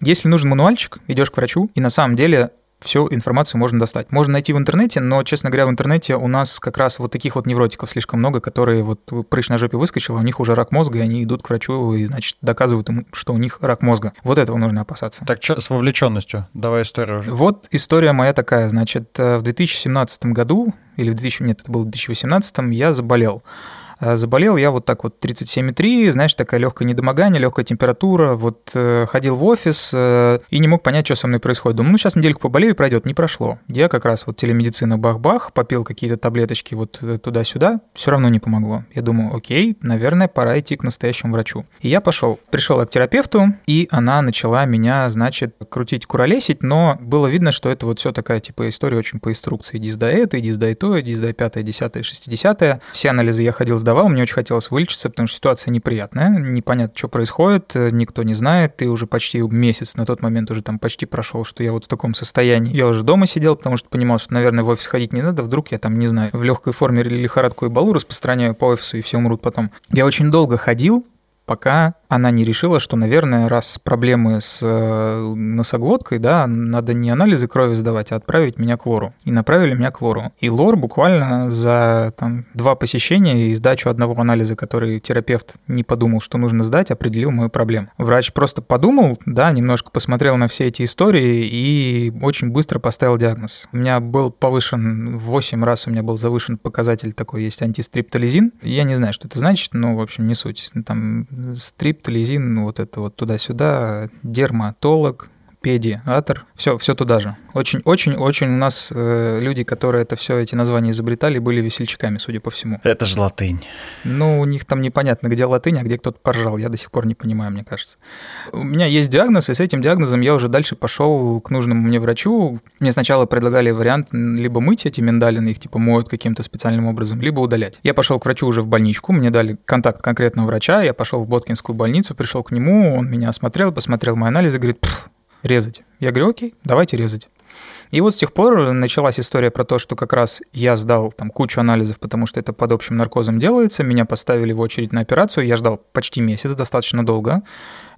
[SPEAKER 1] если нужен мануальчик, идешь к врачу, и на самом деле всю информацию можно достать. Можно найти в интернете, но, честно говоря, в интернете у нас как раз вот таких вот невротиков слишком много, которые вот прыщ на жопе выскочил, а у них уже рак мозга, и они идут к врачу и, значит, доказывают им, что у них рак мозга. Вот этого нужно опасаться.
[SPEAKER 2] Так, что с вовлеченностью? Давай историю уже.
[SPEAKER 1] Вот история моя такая, значит, э, в 2017 году, или в 2000, нет, это было в 2018, я заболел. А Заболел я вот так вот 37,3, знаешь, такая легкое недомогание, легкая температура. Вот э, ходил в офис э, и не мог понять, что со мной происходит. Думаю, ну сейчас недельку поболею, пройдет. Не прошло. Я как раз вот телемедицина бах-бах, попил какие-то таблеточки вот э, туда-сюда, все равно не помогло. Я думаю, окей, наверное, пора идти к настоящему врачу. И я пошел. Пришел к терапевту, и она начала меня, значит, крутить, куролесить, но было видно, что это вот все такая типа история очень по инструкции. Иди сдай это, иди сдай то, иди сдай пятое, десятое, шестидесятое. Все анализы я ходил, сдавал, мне очень хотелось вылечиться, потому что ситуация неприятная, непонятно, что происходит, э, никто не знает, ты уже почти месяц на тот момент уже там почти прошел, что я вот в таком состоянии. Я уже дома сидел, потому что понимал, что, наверное, в офис ходить не надо, вдруг я там, не знаю, в легкой форме лихорадку и балу распространяю по офису, и все умрут потом. Я очень долго ходил, пока она не решила, что, наверное, раз проблемы с э, носоглоткой, да, надо не анализы крови сдавать, а отправить меня к лору. И направили меня к лору. И лор буквально за там, два посещения и сдачу одного анализа, который терапевт не подумал, что нужно сдать, определил мою проблему. Врач просто подумал, да, немножко посмотрел на все эти истории и очень быстро поставил диагноз. У меня был повышен, в 8 раз у меня был завышен показатель такой, есть антистриптолизин. Я не знаю, что это значит, но, в общем, не суть. Там стриптолизин, ну, вот это вот туда-сюда, дерматолог, педиатр, все, все туда же. Очень-очень-очень у нас э, люди, которые это все эти названия изобретали, были весельчаками, судя по всему.
[SPEAKER 2] Это же латынь.
[SPEAKER 1] Ну, у них там непонятно, где латынь, а где кто-то поржал. Я до сих пор не понимаю, мне кажется. У меня есть диагноз, и с этим диагнозом я уже дальше пошел к нужному мне врачу. Мне сначала предлагали вариант либо мыть эти миндалины, их типа моют каким-то специальным образом, либо удалять. Я пошел к врачу уже в больничку, мне дали контакт конкретного врача, я пошел в Боткинскую больницу, пришел к нему, он меня осмотрел, посмотрел мои анализы, говорит, резать. Я говорю, окей, давайте резать. И вот с тех пор началась история про то, что как раз я сдал там кучу анализов, потому что это под общим наркозом делается, меня поставили в очередь на операцию, я ждал почти месяц, достаточно долго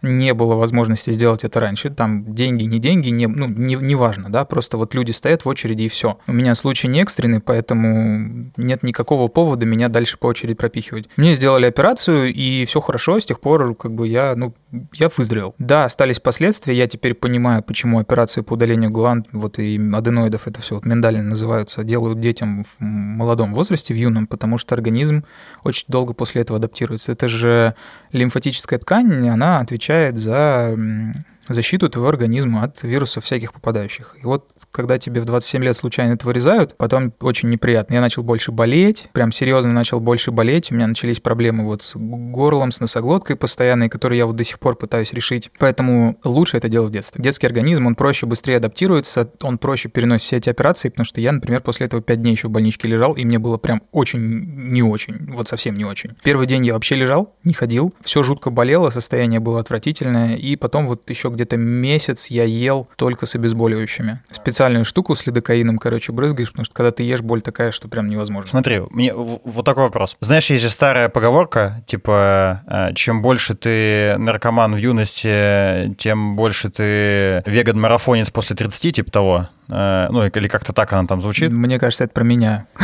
[SPEAKER 1] не было возможности сделать это раньше. Там деньги, не деньги, не, ну, не, не важно, да, просто вот люди стоят в очереди и все. У меня случай не экстренный, поэтому нет никакого повода меня дальше по очереди пропихивать. Мне сделали операцию, и все хорошо, с тех пор как бы я, ну, я выздоровел. Да, остались последствия, я теперь понимаю, почему операции по удалению гланд, вот и аденоидов, это все вот миндально называются, делают детям в молодом возрасте, в юном, потому что организм очень долго после этого адаптируется. Это же лимфатическая ткань, она отвечает за защиту твоего организма от вирусов всяких попадающих. И вот когда тебе в 27 лет случайно это вырезают, потом очень неприятно. Я начал больше болеть, прям серьезно начал больше болеть, у меня начались проблемы вот с горлом, с носоглоткой постоянной, которые я вот до сих пор пытаюсь решить. Поэтому лучше это делать в детстве. Детский организм, он проще, быстрее адаптируется, он проще переносит все эти операции, потому что я, например, после этого 5 дней еще в больничке лежал, и мне было прям очень не очень, вот совсем не очень. Первый день я вообще лежал, не ходил, все жутко болело, состояние было отвратительное, и потом вот еще где-то месяц я ел только с обезболивающими. Специальную штуку с лидокаином, короче, брызгаешь, потому что когда ты ешь, боль такая, что прям невозможно.
[SPEAKER 2] Смотри, мне вот такой вопрос. Знаешь, есть же старая поговорка, типа, э, чем больше ты наркоман в юности, тем больше ты веган-марафонец после 30, типа того. Э, ну, или как-то так она там звучит.
[SPEAKER 1] Мне кажется, это про меня.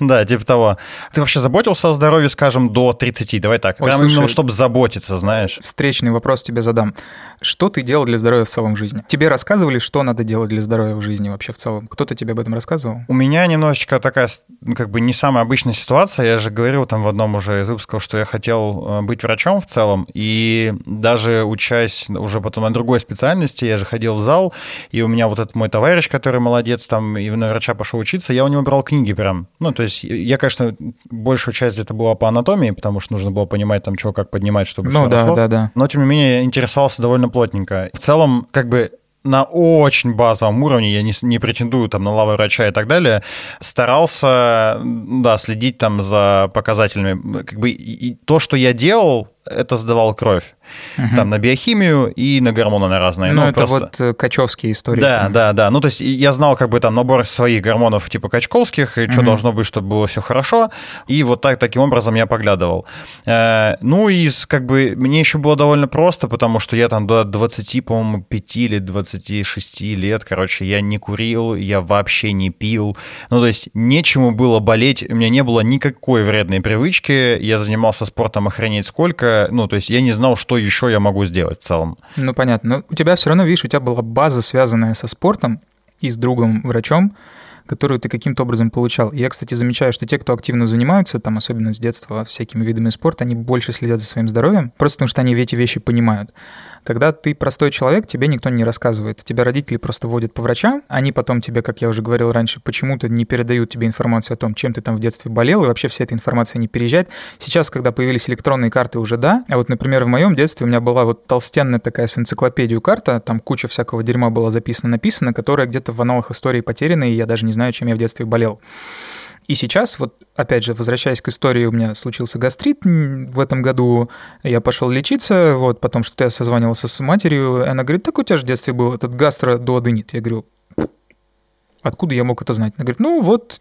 [SPEAKER 2] Да, типа того. Ты вообще заботился о здоровье, скажем, до 30? Давай так. Прям именно, чтобы заботиться, знаешь.
[SPEAKER 1] Встречный вопрос тебе задам. Что ты делал для здоровья в целом в жизни? Тебе рассказывали, что надо делать для здоровья в жизни вообще в целом? Кто-то тебе об этом рассказывал?
[SPEAKER 2] У меня немножечко такая, ну, как бы не самая обычная ситуация. Я же говорил там в одном уже из выпусков, что я хотел э, быть врачом в целом. И даже учась уже потом на другой специальности, я же ходил в зал, и у меня вот этот мой товарищ, который молодец, там, и на врача пошел учиться, я у него брал книги прям. Ну, то есть я, конечно, большую часть это была по анатомии, потому что нужно было понимать, там, чего, как поднимать, чтобы
[SPEAKER 1] ну,
[SPEAKER 2] все
[SPEAKER 1] да,
[SPEAKER 2] росло.
[SPEAKER 1] да, да.
[SPEAKER 2] Но, тем не менее, интересовался довольно плотненько. В целом, как бы на очень базовом уровне, я не, не претендую там на лавы врача и так далее, старался, да, следить там за показателями. Как бы и, и то, что я делал, это сдавал кровь. Угу. Там на биохимию и на гормоны на разные.
[SPEAKER 1] Ну, ну это просто... вот э, качевские истории.
[SPEAKER 2] Да, там. да, да. Ну, то есть я знал как бы там набор своих гормонов типа качковских, и угу. что должно быть, чтобы было все хорошо. И вот так, таким образом я поглядывал. Э, ну, и как бы мне еще было довольно просто, потому что я там до 20, по-моему, 5 или 26 лет, короче, я не курил, я вообще не пил. Ну, то есть нечему было болеть, у меня не было никакой вредной привычки, я занимался спортом охренеть сколько, ну, то есть я не знал, что еще я могу сделать в целом.
[SPEAKER 1] Ну, понятно. Но у тебя все равно, видишь, у тебя была база, связанная со спортом и с другом-врачом, которую ты каким-то образом получал. Я, кстати, замечаю, что те, кто активно занимаются, там, особенно с детства, всякими видами спорта, они больше следят за своим здоровьем, просто потому что они эти вещи понимают. Когда ты простой человек, тебе никто не рассказывает. Тебя родители просто водят по врачам, они потом тебе, как я уже говорил раньше, почему-то не передают тебе информацию о том, чем ты там в детстве болел, и вообще вся эта информация не переезжает. Сейчас, когда появились электронные карты, уже да. А вот, например, в моем детстве у меня была вот толстенная такая с энциклопедию карта, там куча всякого дерьма была записано-написано, которая где-то в аналах истории потеряна, и я даже не знаю, чем я в детстве болел. И сейчас, вот опять же, возвращаясь к истории, у меня случился гастрит в этом году, я пошел лечиться, вот, потом что-то я созванивался с матерью, и она говорит, так у тебя же в детстве был этот гастродуоденит. Я говорю, откуда я мог это знать? Она говорит, ну вот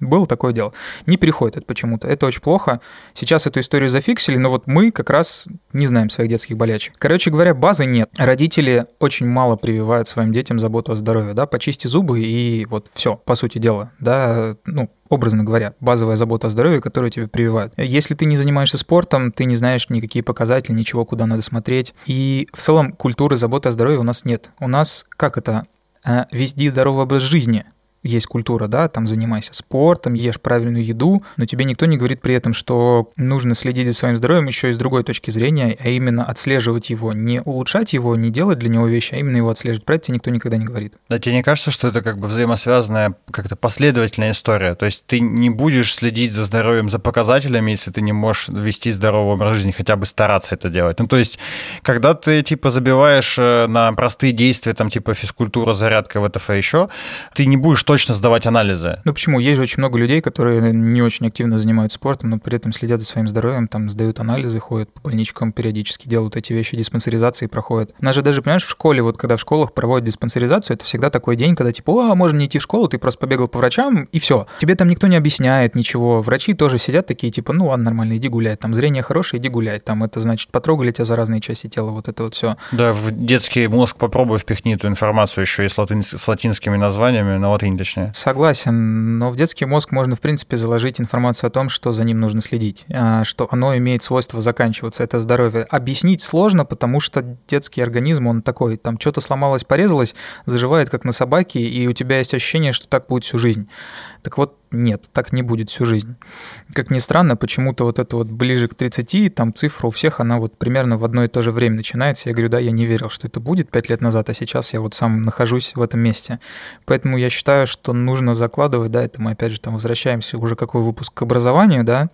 [SPEAKER 1] было такое дело. Не переходит это почему-то. Это очень плохо. Сейчас эту историю зафиксили, но вот мы как раз не знаем своих детских болячек. Короче говоря, базы нет. Родители очень мало прививают своим детям заботу о здоровье, да, почисти зубы и вот все, по сути дела, да, ну, образно говоря, базовая забота о здоровье, которую тебе прививают. Если ты не занимаешься спортом, ты не знаешь никакие показатели, ничего, куда надо смотреть. И в целом культуры заботы о здоровье у нас нет. У нас, как это, а, везде здоровый образ жизни – есть культура, да, там занимайся спортом, ешь правильную еду, но тебе никто не говорит при этом, что нужно следить за своим здоровьем еще и с другой точки зрения, а именно отслеживать его, не улучшать его, не делать для него вещи, а именно его отслеживать. Про это тебе никто никогда не говорит.
[SPEAKER 2] Да, тебе не кажется, что это как бы взаимосвязанная, как-то последовательная история? То есть ты не будешь следить за здоровьем, за показателями, если ты не можешь вести здоровый образ жизни, хотя бы стараться это делать. Ну, то есть, когда ты, типа, забиваешь э, на простые действия, там, типа, физкультура, зарядка, ВТФ еще, ты не будешь точно точно сдавать анализы.
[SPEAKER 1] Ну почему? Есть же очень много людей, которые не очень активно занимаются спортом, но при этом следят за своим здоровьем, там сдают анализы, ходят по больничкам периодически, делают эти вещи, диспансеризации проходят. У нас же даже, понимаешь, в школе, вот когда в школах проводят диспансеризацию, это всегда такой день, когда типа, о, можно не идти в школу, ты просто побегал по врачам, и все. Тебе там никто не объясняет ничего. Врачи тоже сидят такие, типа, ну ладно, нормально, иди гулять. Там зрение хорошее, иди гулять. Там это значит, потрогали тебя за разные части тела, вот это вот все.
[SPEAKER 2] Да, в детский мозг попробуй впихни эту информацию еще и с, латин... с латинскими названиями, на латынь точнее.
[SPEAKER 1] Согласен, но в детский мозг можно, в принципе, заложить информацию о том, что за ним нужно следить, а, что оно имеет свойство заканчиваться, это здоровье. Объяснить сложно, потому что детский организм, он такой, там что-то сломалось, порезалось, заживает как на собаке, и у тебя есть ощущение, что так будет всю жизнь. Так вот, нет, так не будет всю жизнь. Как ни странно, почему-то вот это вот ближе к 30, там цифра у всех, она вот примерно в одно и то же время начинается. Я говорю, да, я не верил, что это будет 5 лет назад, а сейчас я вот сам нахожусь в этом месте. Поэтому я считаю, что нужно закладывать, да, это мы опять же там возвращаемся уже какой выпуск к образованию, да,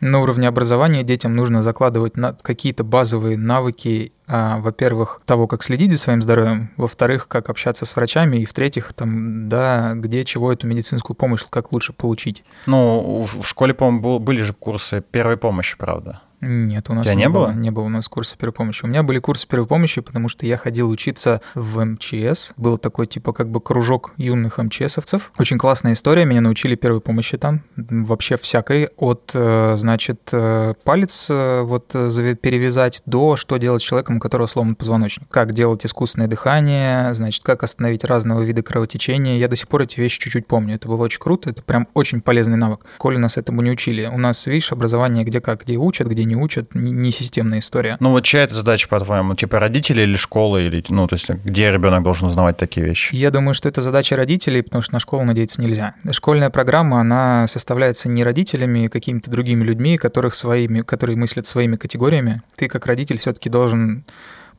[SPEAKER 1] на уровне образования детям нужно закладывать какие-то базовые навыки, а, во-первых, того, как следить за своим здоровьем, во-вторых, как общаться с врачами, и в-третьих, там, да, где чего эту медицинскую помощь, как лучше получить.
[SPEAKER 2] Ну, в школе, по-моему, были же курсы первой помощи, правда?
[SPEAKER 1] Нет, у нас
[SPEAKER 2] Тебя
[SPEAKER 1] не,
[SPEAKER 2] не было?
[SPEAKER 1] было? Не было у нас курса первой помощи. У меня были курсы первой помощи, потому что я ходил учиться в МЧС. Был такой типа как бы кружок юных МЧСовцев. Очень классная история. Меня научили первой помощи там. Вообще всякой. От, э, значит, э, палец э, вот перевязать до что делать с человеком, у которого сломан позвоночник. Как делать искусственное дыхание, значит, как остановить разного вида кровотечения. Я до сих пор эти вещи чуть-чуть помню. Это было очень круто. Это прям очень полезный навык. Коли нас этому не учили. У нас, видишь, образование где как, где учат, где не учат, не системная история.
[SPEAKER 2] Ну вот чья это задача, по-твоему? Типа родители или школы? Или, ну, то есть где ребенок должен узнавать такие вещи?
[SPEAKER 1] Я думаю, что это задача родителей, потому что на школу надеяться нельзя. Школьная программа, она составляется не родителями, а какими-то другими людьми, которых своими, которые мыслят своими категориями. Ты как родитель все-таки должен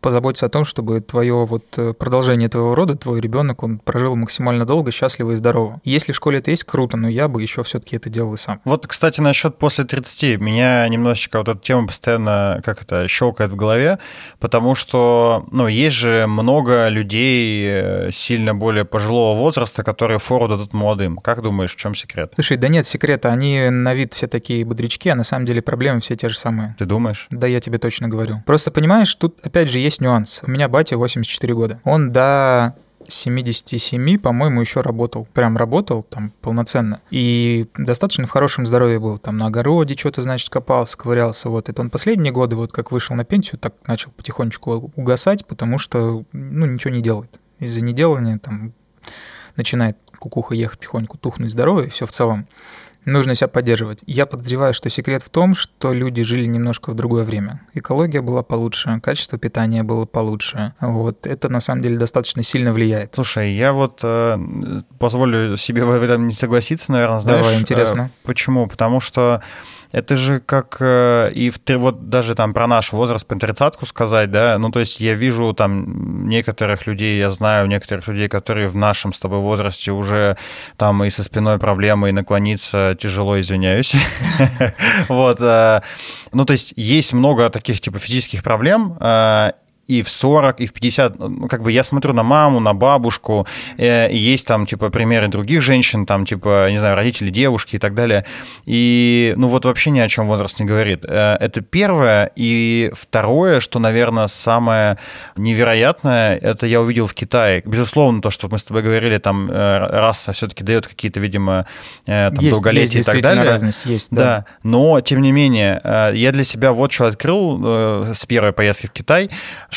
[SPEAKER 1] позаботиться о том, чтобы твое вот э, продолжение твоего рода, твой ребенок, он прожил максимально долго, счастливо и здорово. Если в школе это есть, круто, но я бы еще все-таки это делал и сам.
[SPEAKER 2] Вот, кстати, насчет после 30. Меня немножечко вот эта тема постоянно, как это, щелкает в голове, потому что, ну, есть же много людей э, сильно более пожилого возраста, которые фору дадут молодым. Как думаешь, в чем секрет?
[SPEAKER 1] Слушай, да нет секрета, они на вид все такие бодрячки, а на самом деле проблемы все те же самые.
[SPEAKER 2] Ты думаешь?
[SPEAKER 1] Да, я тебе точно говорю. Просто понимаешь, тут опять же есть нюанс. У меня батя 84 года. Он до 77, по-моему, еще работал. Прям работал там полноценно. И достаточно в хорошем здоровье был. Там на огороде что-то, значит, копался, ковырялся. Вот это он последние годы, вот как вышел на пенсию, так начал потихонечку угасать, потому что, ну, ничего не делает. Из-за неделания там начинает кукуха ехать потихоньку, тухнуть здоровье, все в целом нужно себя поддерживать. Я подозреваю, что секрет в том, что люди жили немножко в другое время. Экология была получше, качество питания было получше. Вот это на самом деле достаточно сильно влияет.
[SPEAKER 2] Слушай, я вот э, позволю себе в этом не согласиться, наверное, знаешь.
[SPEAKER 1] Давай, интересно.
[SPEAKER 2] Э, почему? Потому что это же как э, и в, вот даже там про наш возраст, по тридцатку сказать, да, ну то есть я вижу там некоторых людей, я знаю некоторых людей, которые в нашем с тобой возрасте уже там и со спиной проблемы, и наклониться тяжело, извиняюсь. Вот. Э, ну то есть есть много таких типа физических проблем, э, и в 40, и в 50. Ну, как бы я смотрю на маму, на бабушку, э, и есть там, типа, примеры других женщин, там, типа, не знаю, родители девушки и так далее. И, ну, вот вообще ни о чем возраст не говорит. Э, это первое. И второе, что, наверное, самое невероятное, это я увидел в Китае. Безусловно, то, что мы с тобой говорили, там, э, раса все-таки дает какие-то, видимо, там, есть, долголетие есть, и так далее.
[SPEAKER 1] разность есть, да.
[SPEAKER 2] да. Но, тем не менее, я для себя вот что открыл с первой поездки в Китай,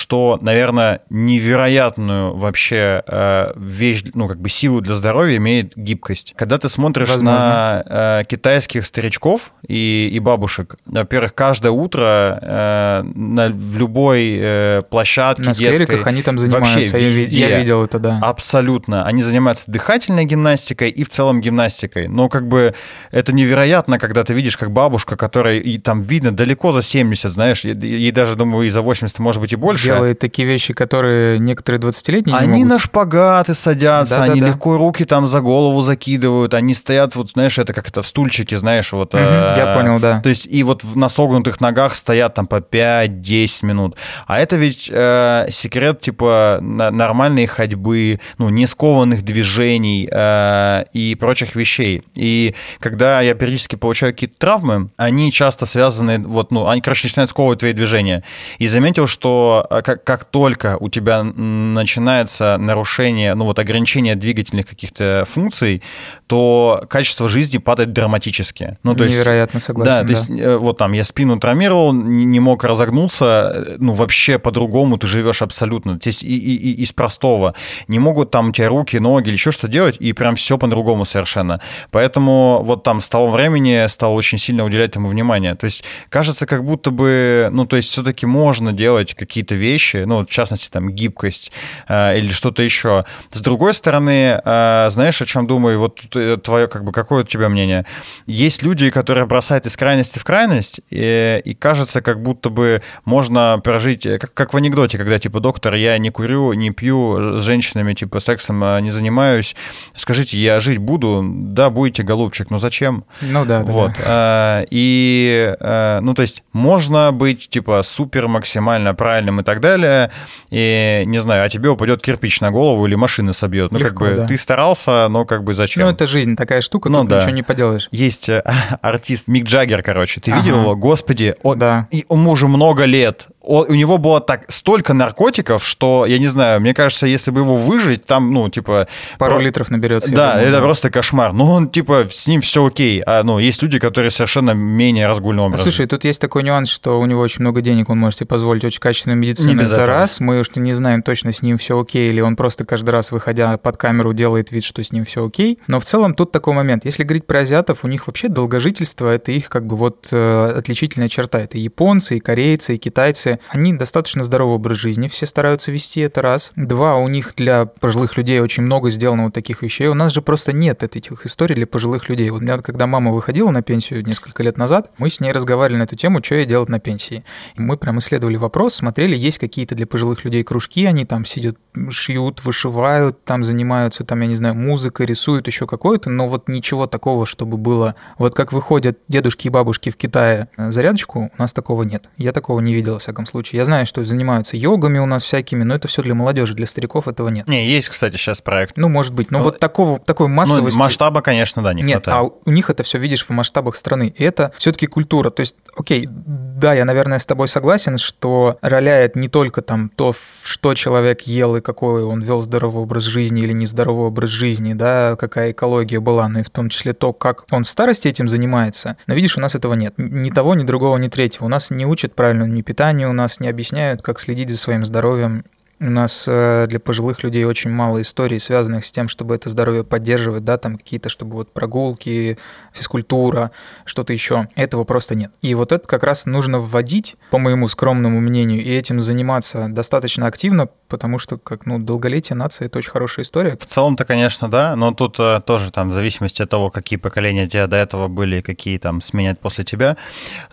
[SPEAKER 2] что, наверное, невероятную вообще э, вещь, ну, как бы силу для здоровья имеет гибкость. Когда ты смотришь Возможно. на э, китайских старичков и, и бабушек, во-первых, каждое утро э, на, в любой э, площадке
[SPEAKER 1] На детской,
[SPEAKER 2] они
[SPEAKER 1] там занимаются,
[SPEAKER 2] вообще
[SPEAKER 1] я,
[SPEAKER 2] везде,
[SPEAKER 1] я видел это, да.
[SPEAKER 2] Абсолютно. Они занимаются дыхательной гимнастикой и в целом гимнастикой. Но как бы это невероятно, когда ты видишь, как бабушка, которая и там видно далеко за 70, знаешь, ей даже, думаю, и за 80, может быть, и больше,
[SPEAKER 1] делает такие вещи, которые некоторые 20-летние
[SPEAKER 2] Они
[SPEAKER 1] могут.
[SPEAKER 2] на шпагаты садятся,
[SPEAKER 1] Да-да-да.
[SPEAKER 2] они легко руки там за голову закидывают, они стоят, вот знаешь, это как это в стульчике, знаешь, вот. Э,
[SPEAKER 1] Я понял, да.
[SPEAKER 2] То есть и вот в- на согнутых ногах стоят там по 5-10 минут. А это ведь э, секрет типа нормальной ходьбы, ну, не скованных движений э, и прочих вещей. И когда я периодически получаю какие-то травмы, они часто связаны, вот, ну, они, короче, начинают сковывать твои движения. И заметил, что э, как, как только у тебя начинается нарушение, ну, вот ограничение двигательных каких-то функций, то качество жизни падает драматически. Ну, то есть
[SPEAKER 1] Невероятно согласен.
[SPEAKER 2] да, то есть э, вот там я спину травмировал, не мог разогнуться, э, ну вообще по-другому ты живешь абсолютно. То есть и, и- и из простого. Не могут там у тебя руки, ноги или еще что делать, и прям все по-другому совершенно. Поэтому вот там с того времени стал очень сильно уделять этому внимание. То есть кажется, как будто бы, ну то есть все-таки можно делать какие-то вещи, ну в частности там гибкость э, или что-то еще. С другой стороны, э, знаешь, о чем думаю? Вот твое, как бы, какое у тебя мнение? Есть люди, которые бросают из крайности в крайность, и, и кажется, как будто бы можно прожить, э, как, как в анекдоте, когда, типа, доктор, я не курю, не пью, с женщинами, типа, сексом э, не занимаюсь, скажите, я жить буду? Да, будете, голубчик, но зачем?
[SPEAKER 1] Ну да, да,
[SPEAKER 2] Вот.
[SPEAKER 1] да.
[SPEAKER 2] э, И, э, ну, то есть, можно быть, типа, супер максимально правильным и так далее, и, не знаю, а тебе упадет кирпич на голову или машина собьет. Ну, как
[SPEAKER 1] Легко,
[SPEAKER 2] бы,
[SPEAKER 1] да.
[SPEAKER 2] ты старался, но как бы зачем?
[SPEAKER 1] Ну, это жизнь такая штука,
[SPEAKER 2] Ну да.
[SPEAKER 1] ничего не поделаешь.
[SPEAKER 2] Есть э, артист Мик Джаггер, короче. Ты
[SPEAKER 1] Ага.
[SPEAKER 2] видел его? Господи, он,
[SPEAKER 1] Да.
[SPEAKER 2] и ему уже много лет. У него было так столько наркотиков, что, я не знаю, мне кажется, если бы его выжить, там, ну, типа...
[SPEAKER 1] Пару
[SPEAKER 2] про-
[SPEAKER 1] литров наберется.
[SPEAKER 2] Да,
[SPEAKER 1] думаю,
[SPEAKER 2] это просто кошмар. Но он, типа, с ним все окей. А, ну, есть люди, которые совершенно менее разгульного образа.
[SPEAKER 1] Слушай, тут есть такой нюанс, что у него очень много денег, он может себе позволить очень качественную медицину.
[SPEAKER 2] Не
[SPEAKER 1] это раз. Мы уж не знаем точно, с ним все окей, или он просто каждый раз, выходя под камеру, делает вид, что с ним все окей. Но в целом тут такой момент. Если говорить про азиатов, у них вообще долгожительство это их как бы вот э, отличительная черта. Это и японцы, и корейцы, и китайцы. Они достаточно здоровый образ жизни, все стараются вести это раз. Два, у них для пожилых людей очень много сделано вот таких вещей. У нас же просто нет этих историй для пожилых людей. Вот у меня, когда мама выходила на пенсию несколько лет назад, мы с ней разговаривали на эту тему, что ей делать на пенсии. И мы прям исследовали вопрос, смотрели, есть какие-то для пожилых людей кружки, они там сидят, шьют, вышивают, там занимаются, там, я не знаю, музыкой, рисуют, еще какое-то, но вот ничего такого, чтобы было... Вот как выходят дедушки и бабушки в Китае э, зарядочку, у нас такого нет. Я такого не видел, всяком случае. Я знаю, что занимаются йогами у нас всякими, но это все для молодежи, для стариков этого нет.
[SPEAKER 2] Не, есть, кстати, сейчас проект.
[SPEAKER 1] Ну, может быть, но
[SPEAKER 2] Ну,
[SPEAKER 1] вот такого, такой
[SPEAKER 2] Ну,
[SPEAKER 1] массовости...
[SPEAKER 2] масштаба, конечно, да, не
[SPEAKER 1] Нет,
[SPEAKER 2] хватает.
[SPEAKER 1] а у них это все видишь в масштабах страны. И это все-таки культура. То есть, окей, да, я, наверное, с тобой согласен, что роляет не только там то, что человек ел и какой он вел здоровый образ жизни или нездоровый образ жизни, да, какая экология была, но и в том числе то, как он в старости этим занимается. Но видишь, у нас этого нет. Ни того, ни другого, ни третьего. У нас не учат правильному ни питанию, у нас не объясняют, как следить за своим здоровьем. У нас э, для пожилых людей очень мало историй, связанных с тем, чтобы это здоровье поддерживать, да, там какие-то, чтобы вот прогулки, физкультура, что-то еще. Этого просто нет. И вот это как раз нужно вводить, по моему скромному мнению, и этим заниматься достаточно активно, потому что, как, ну, долголетие нации — это очень хорошая история.
[SPEAKER 2] В целом-то, конечно, да, но тут э, тоже там в зависимости от того, какие поколения тебя до этого были, какие там сменят после тебя.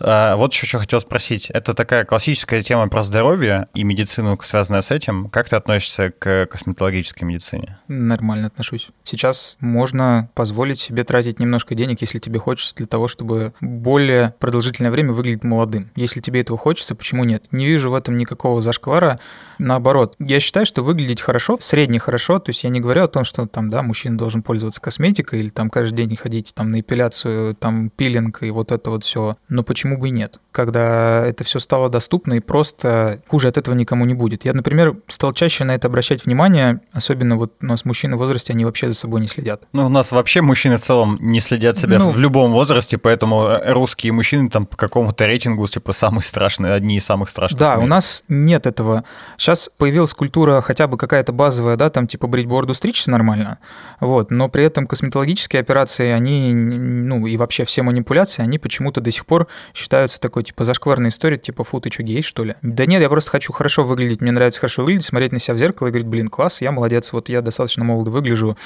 [SPEAKER 2] Э, вот еще что хотел спросить. Это такая классическая тема про здоровье и медицину, связанная с этим. Как ты относишься к косметологической медицине?
[SPEAKER 1] Нормально отношусь. Сейчас можно позволить себе тратить немножко денег, если тебе хочется, для того, чтобы более продолжительное время выглядеть молодым. Если тебе этого хочется, почему нет? Не вижу в этом никакого зашквара. Наоборот, я считаю, что выглядеть хорошо, средне хорошо, то есть я не говорю о том, что там, да, мужчина должен пользоваться косметикой или там каждый день ходить там на эпиляцию, там пилинг и вот это вот все. Но почему бы и нет? Когда это все стало доступно и просто хуже от этого никому не будет. Я, например, стал чаще на это обращать внимание, особенно вот у нас мужчины в возрасте, они вообще за собой не следят.
[SPEAKER 2] Ну, у нас вообще мужчины в целом не следят себя
[SPEAKER 1] Ну,
[SPEAKER 2] в любом возрасте, поэтому русские мужчины там по какому-то рейтингу, типа, самые страшные, одни из самых страшных.
[SPEAKER 1] Да, у нас нет этого. Сейчас появилась культура хотя бы какая-то базовая, да, там типа брить бороду, стричься нормально, вот, но при этом косметологические операции, они, ну и вообще все манипуляции, они почему-то до сих пор считаются такой типа зашкварной историей, типа фу, ты что, гей, что ли? Да нет, я просто хочу хорошо выглядеть, мне нравится хорошо выглядеть, смотреть на себя в зеркало и говорить, блин, класс, я молодец, вот я достаточно молодо выгляжу,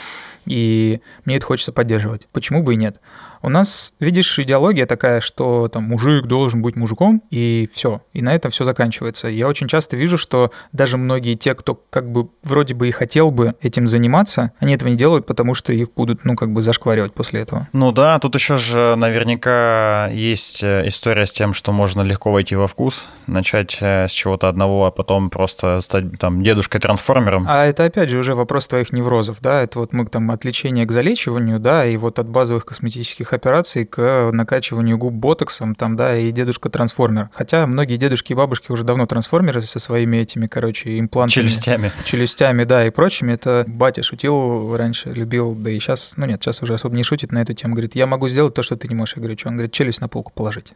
[SPEAKER 1] и мне это хочется поддерживать. Почему бы и нет? У нас, видишь, идеология такая, что там мужик должен быть мужиком, и все, и на этом все заканчивается. Я очень часто вижу, что даже многие те, кто как бы вроде бы и хотел бы этим заниматься, они этого не делают, потому что их будут, ну, как бы зашкваривать после этого.
[SPEAKER 2] Ну да, тут еще же наверняка есть э, история с тем, что можно легко войти во вкус, начать э, с чего-то одного, а потом просто стать там дедушкой-трансформером.
[SPEAKER 1] А это опять же уже вопрос твоих неврозов, да, это вот мы там от лечения к залечиванию, да, и вот от базовых косметических операций к накачиванию губ ботоксом, там, да, и дедушка-трансформер. Хотя многие дедушки и бабушки уже давно трансформеры со своими этими, короче, имплантами.
[SPEAKER 2] Челюстями.
[SPEAKER 1] Челюстями, да, и прочими. Это батя шутил раньше, любил, да и сейчас, ну нет, сейчас уже особо не шутит на эту тему. Говорит, я могу сделать то, что ты не можешь. Я говорю, что? Он говорит, челюсть на полку положить.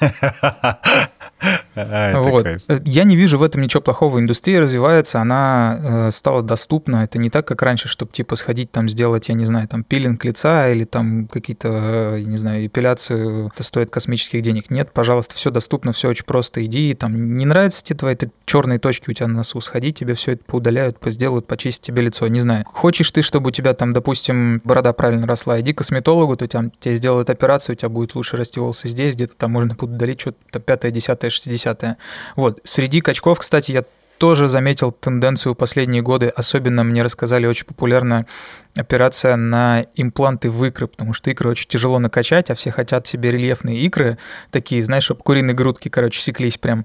[SPEAKER 1] Вот. Я не вижу в этом ничего плохого. Индустрия развивается, она э, стала доступна. Это не так, как раньше, чтобы типа сходить там сделать, я не знаю, там пилинг лица или там какие-то, э, не знаю, эпиляцию, это стоит космических денег. Нет, пожалуйста, все доступно, все очень просто. Иди, там не нравятся тебе твои черные точки у тебя на носу, сходи, тебе все это поудаляют, сделают, почистят тебе лицо. Не знаю. Хочешь ты, чтобы у тебя там, допустим, борода правильно росла, иди к косметологу, то там тебе сделают операцию, у тебя будет лучше расти волосы здесь, где-то там можно будет удалить что-то пятое, десятое, шестидесятое. Вот. Среди качков, кстати, я тоже заметил тенденцию последние годы. Особенно мне рассказали очень популярная операция на импланты в икры, потому что икры очень тяжело накачать, а все хотят себе рельефные икры, такие, знаешь, чтобы куриные грудки, короче, секлись прям.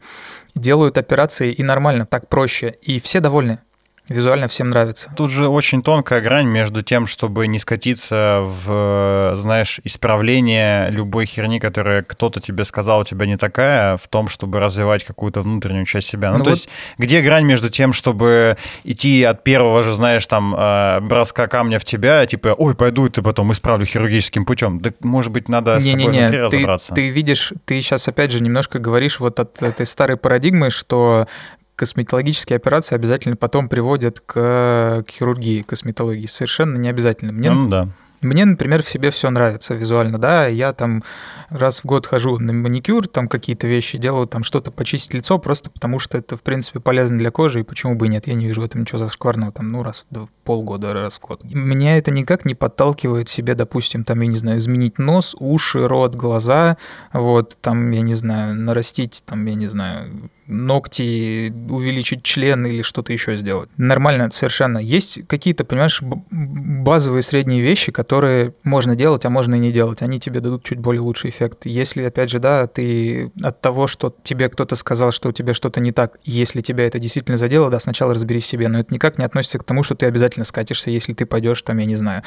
[SPEAKER 1] Делают операции и нормально, так проще, и все довольны. Визуально всем нравится.
[SPEAKER 2] Тут же очень тонкая грань между тем, чтобы не скатиться в, знаешь, исправление любой херни, которая кто-то тебе сказал, у тебя не такая, в том, чтобы развивать какую-то внутреннюю часть себя. Ну, ну то вот... есть, где грань между тем, чтобы идти от первого же, знаешь, там, э, броска камня в тебя, типа, ой, пойду, и ты потом исправлю хирургическим путем. Да, может быть, надо не, с собой не, не. внутри
[SPEAKER 1] ты,
[SPEAKER 2] разобраться.
[SPEAKER 1] Ты видишь, ты сейчас опять же немножко говоришь вот от этой старой парадигмы, что косметологические операции обязательно потом приводят к, к хирургии, косметологии. Совершенно не обязательно.
[SPEAKER 2] Мне, ну, да.
[SPEAKER 1] Мне, например, в себе все нравится визуально, да, я там раз в год хожу на маникюр, там какие-то вещи делаю, там что-то почистить лицо, просто потому что это, в принципе, полезно для кожи, и почему бы и нет, я не вижу в этом ничего зашкварного, там, ну, раз в полгода, раз в год. Меня это никак не подталкивает себе, допустим, там, я не знаю, изменить нос, уши, рот, глаза, вот, там, я не знаю, нарастить, там, я не знаю, ногти, увеличить член или что-то еще сделать. Нормально совершенно. Есть какие-то, понимаешь, базовые средние вещи, которые можно делать, а можно и не делать. Они тебе дадут чуть более лучший эффект. Если, опять же, да, ты от того, что тебе кто-то сказал, что у тебя что-то не так, если тебя это действительно задело, да, сначала разберись в себе. Но это никак не относится к тому, что ты обязательно скатишься, если ты пойдешь там, я не знаю,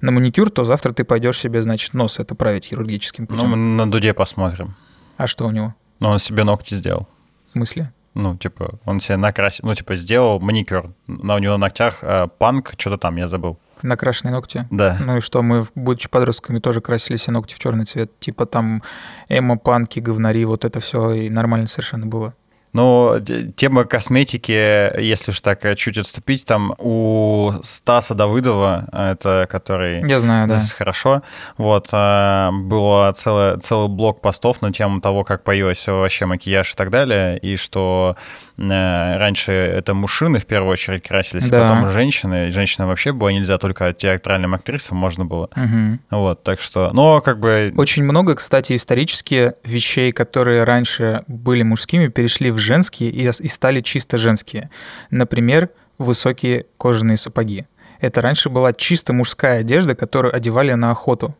[SPEAKER 1] на маникюр, то завтра ты пойдешь себе, значит, нос это править хирургическим путем.
[SPEAKER 2] Ну, мы на Дуде посмотрим.
[SPEAKER 1] А что у него?
[SPEAKER 2] Ну, он себе ногти сделал
[SPEAKER 1] смысле?
[SPEAKER 2] Ну, типа, он себе накрасил, ну, типа, сделал маникюр. На у него на ногтях э, панк, что-то там, я забыл.
[SPEAKER 1] Накрашенные ногти?
[SPEAKER 2] Да.
[SPEAKER 1] Ну и что, мы, будучи подростками, тоже красили себе ногти в черный цвет. Типа там эмо-панки, говнари, вот это все, и нормально совершенно было.
[SPEAKER 2] Но тема косметики, если уж так э, чуть отступить, там у Стаса Давыдова, это который...
[SPEAKER 1] Я знаю, да.
[SPEAKER 2] Хорошо. Вот, э, было целый, целый блок постов на тему того, как появился вообще макияж и так далее, и что Э, раньше это мужчины в первую очередь красились, да. а потом женщины. Женщины вообще было нельзя, только театральным актрисам можно было.
[SPEAKER 1] Угу.
[SPEAKER 2] Вот, так что, но как бы...
[SPEAKER 1] Очень много, кстати, исторически вещей, которые раньше были мужскими, перешли в женские и, и стали чисто женские. Например, высокие кожаные сапоги. Это раньше была чисто мужская одежда, которую одевали на охоту.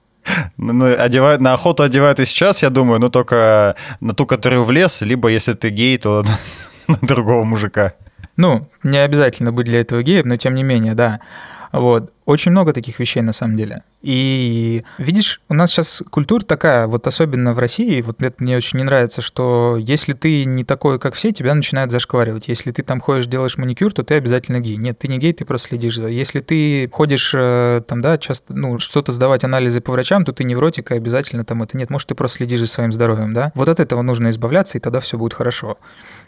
[SPEAKER 2] Ну, ну, одевают, на охоту одевают и сейчас, я думаю, но только на ту, которую в лес, либо если ты гей, то на другого мужика.
[SPEAKER 1] Ну, не обязательно быть для этого геем, но тем не менее, да. Вот. Очень много таких вещей на самом деле. И видишь, у нас сейчас культура такая, вот особенно в России, вот это мне очень не нравится, что если ты не такой, как все, тебя начинают зашкваривать. Если ты там ходишь, делаешь маникюр, то ты обязательно гей. Нет, ты не гей, ты просто следишь за. Если ты ходишь э, там, да, часто, ну, что-то сдавать анализы по врачам, то ты невротик, и обязательно там это нет. Может, ты просто следишь за своим здоровьем, да? Вот от этого нужно избавляться, и тогда все будет хорошо.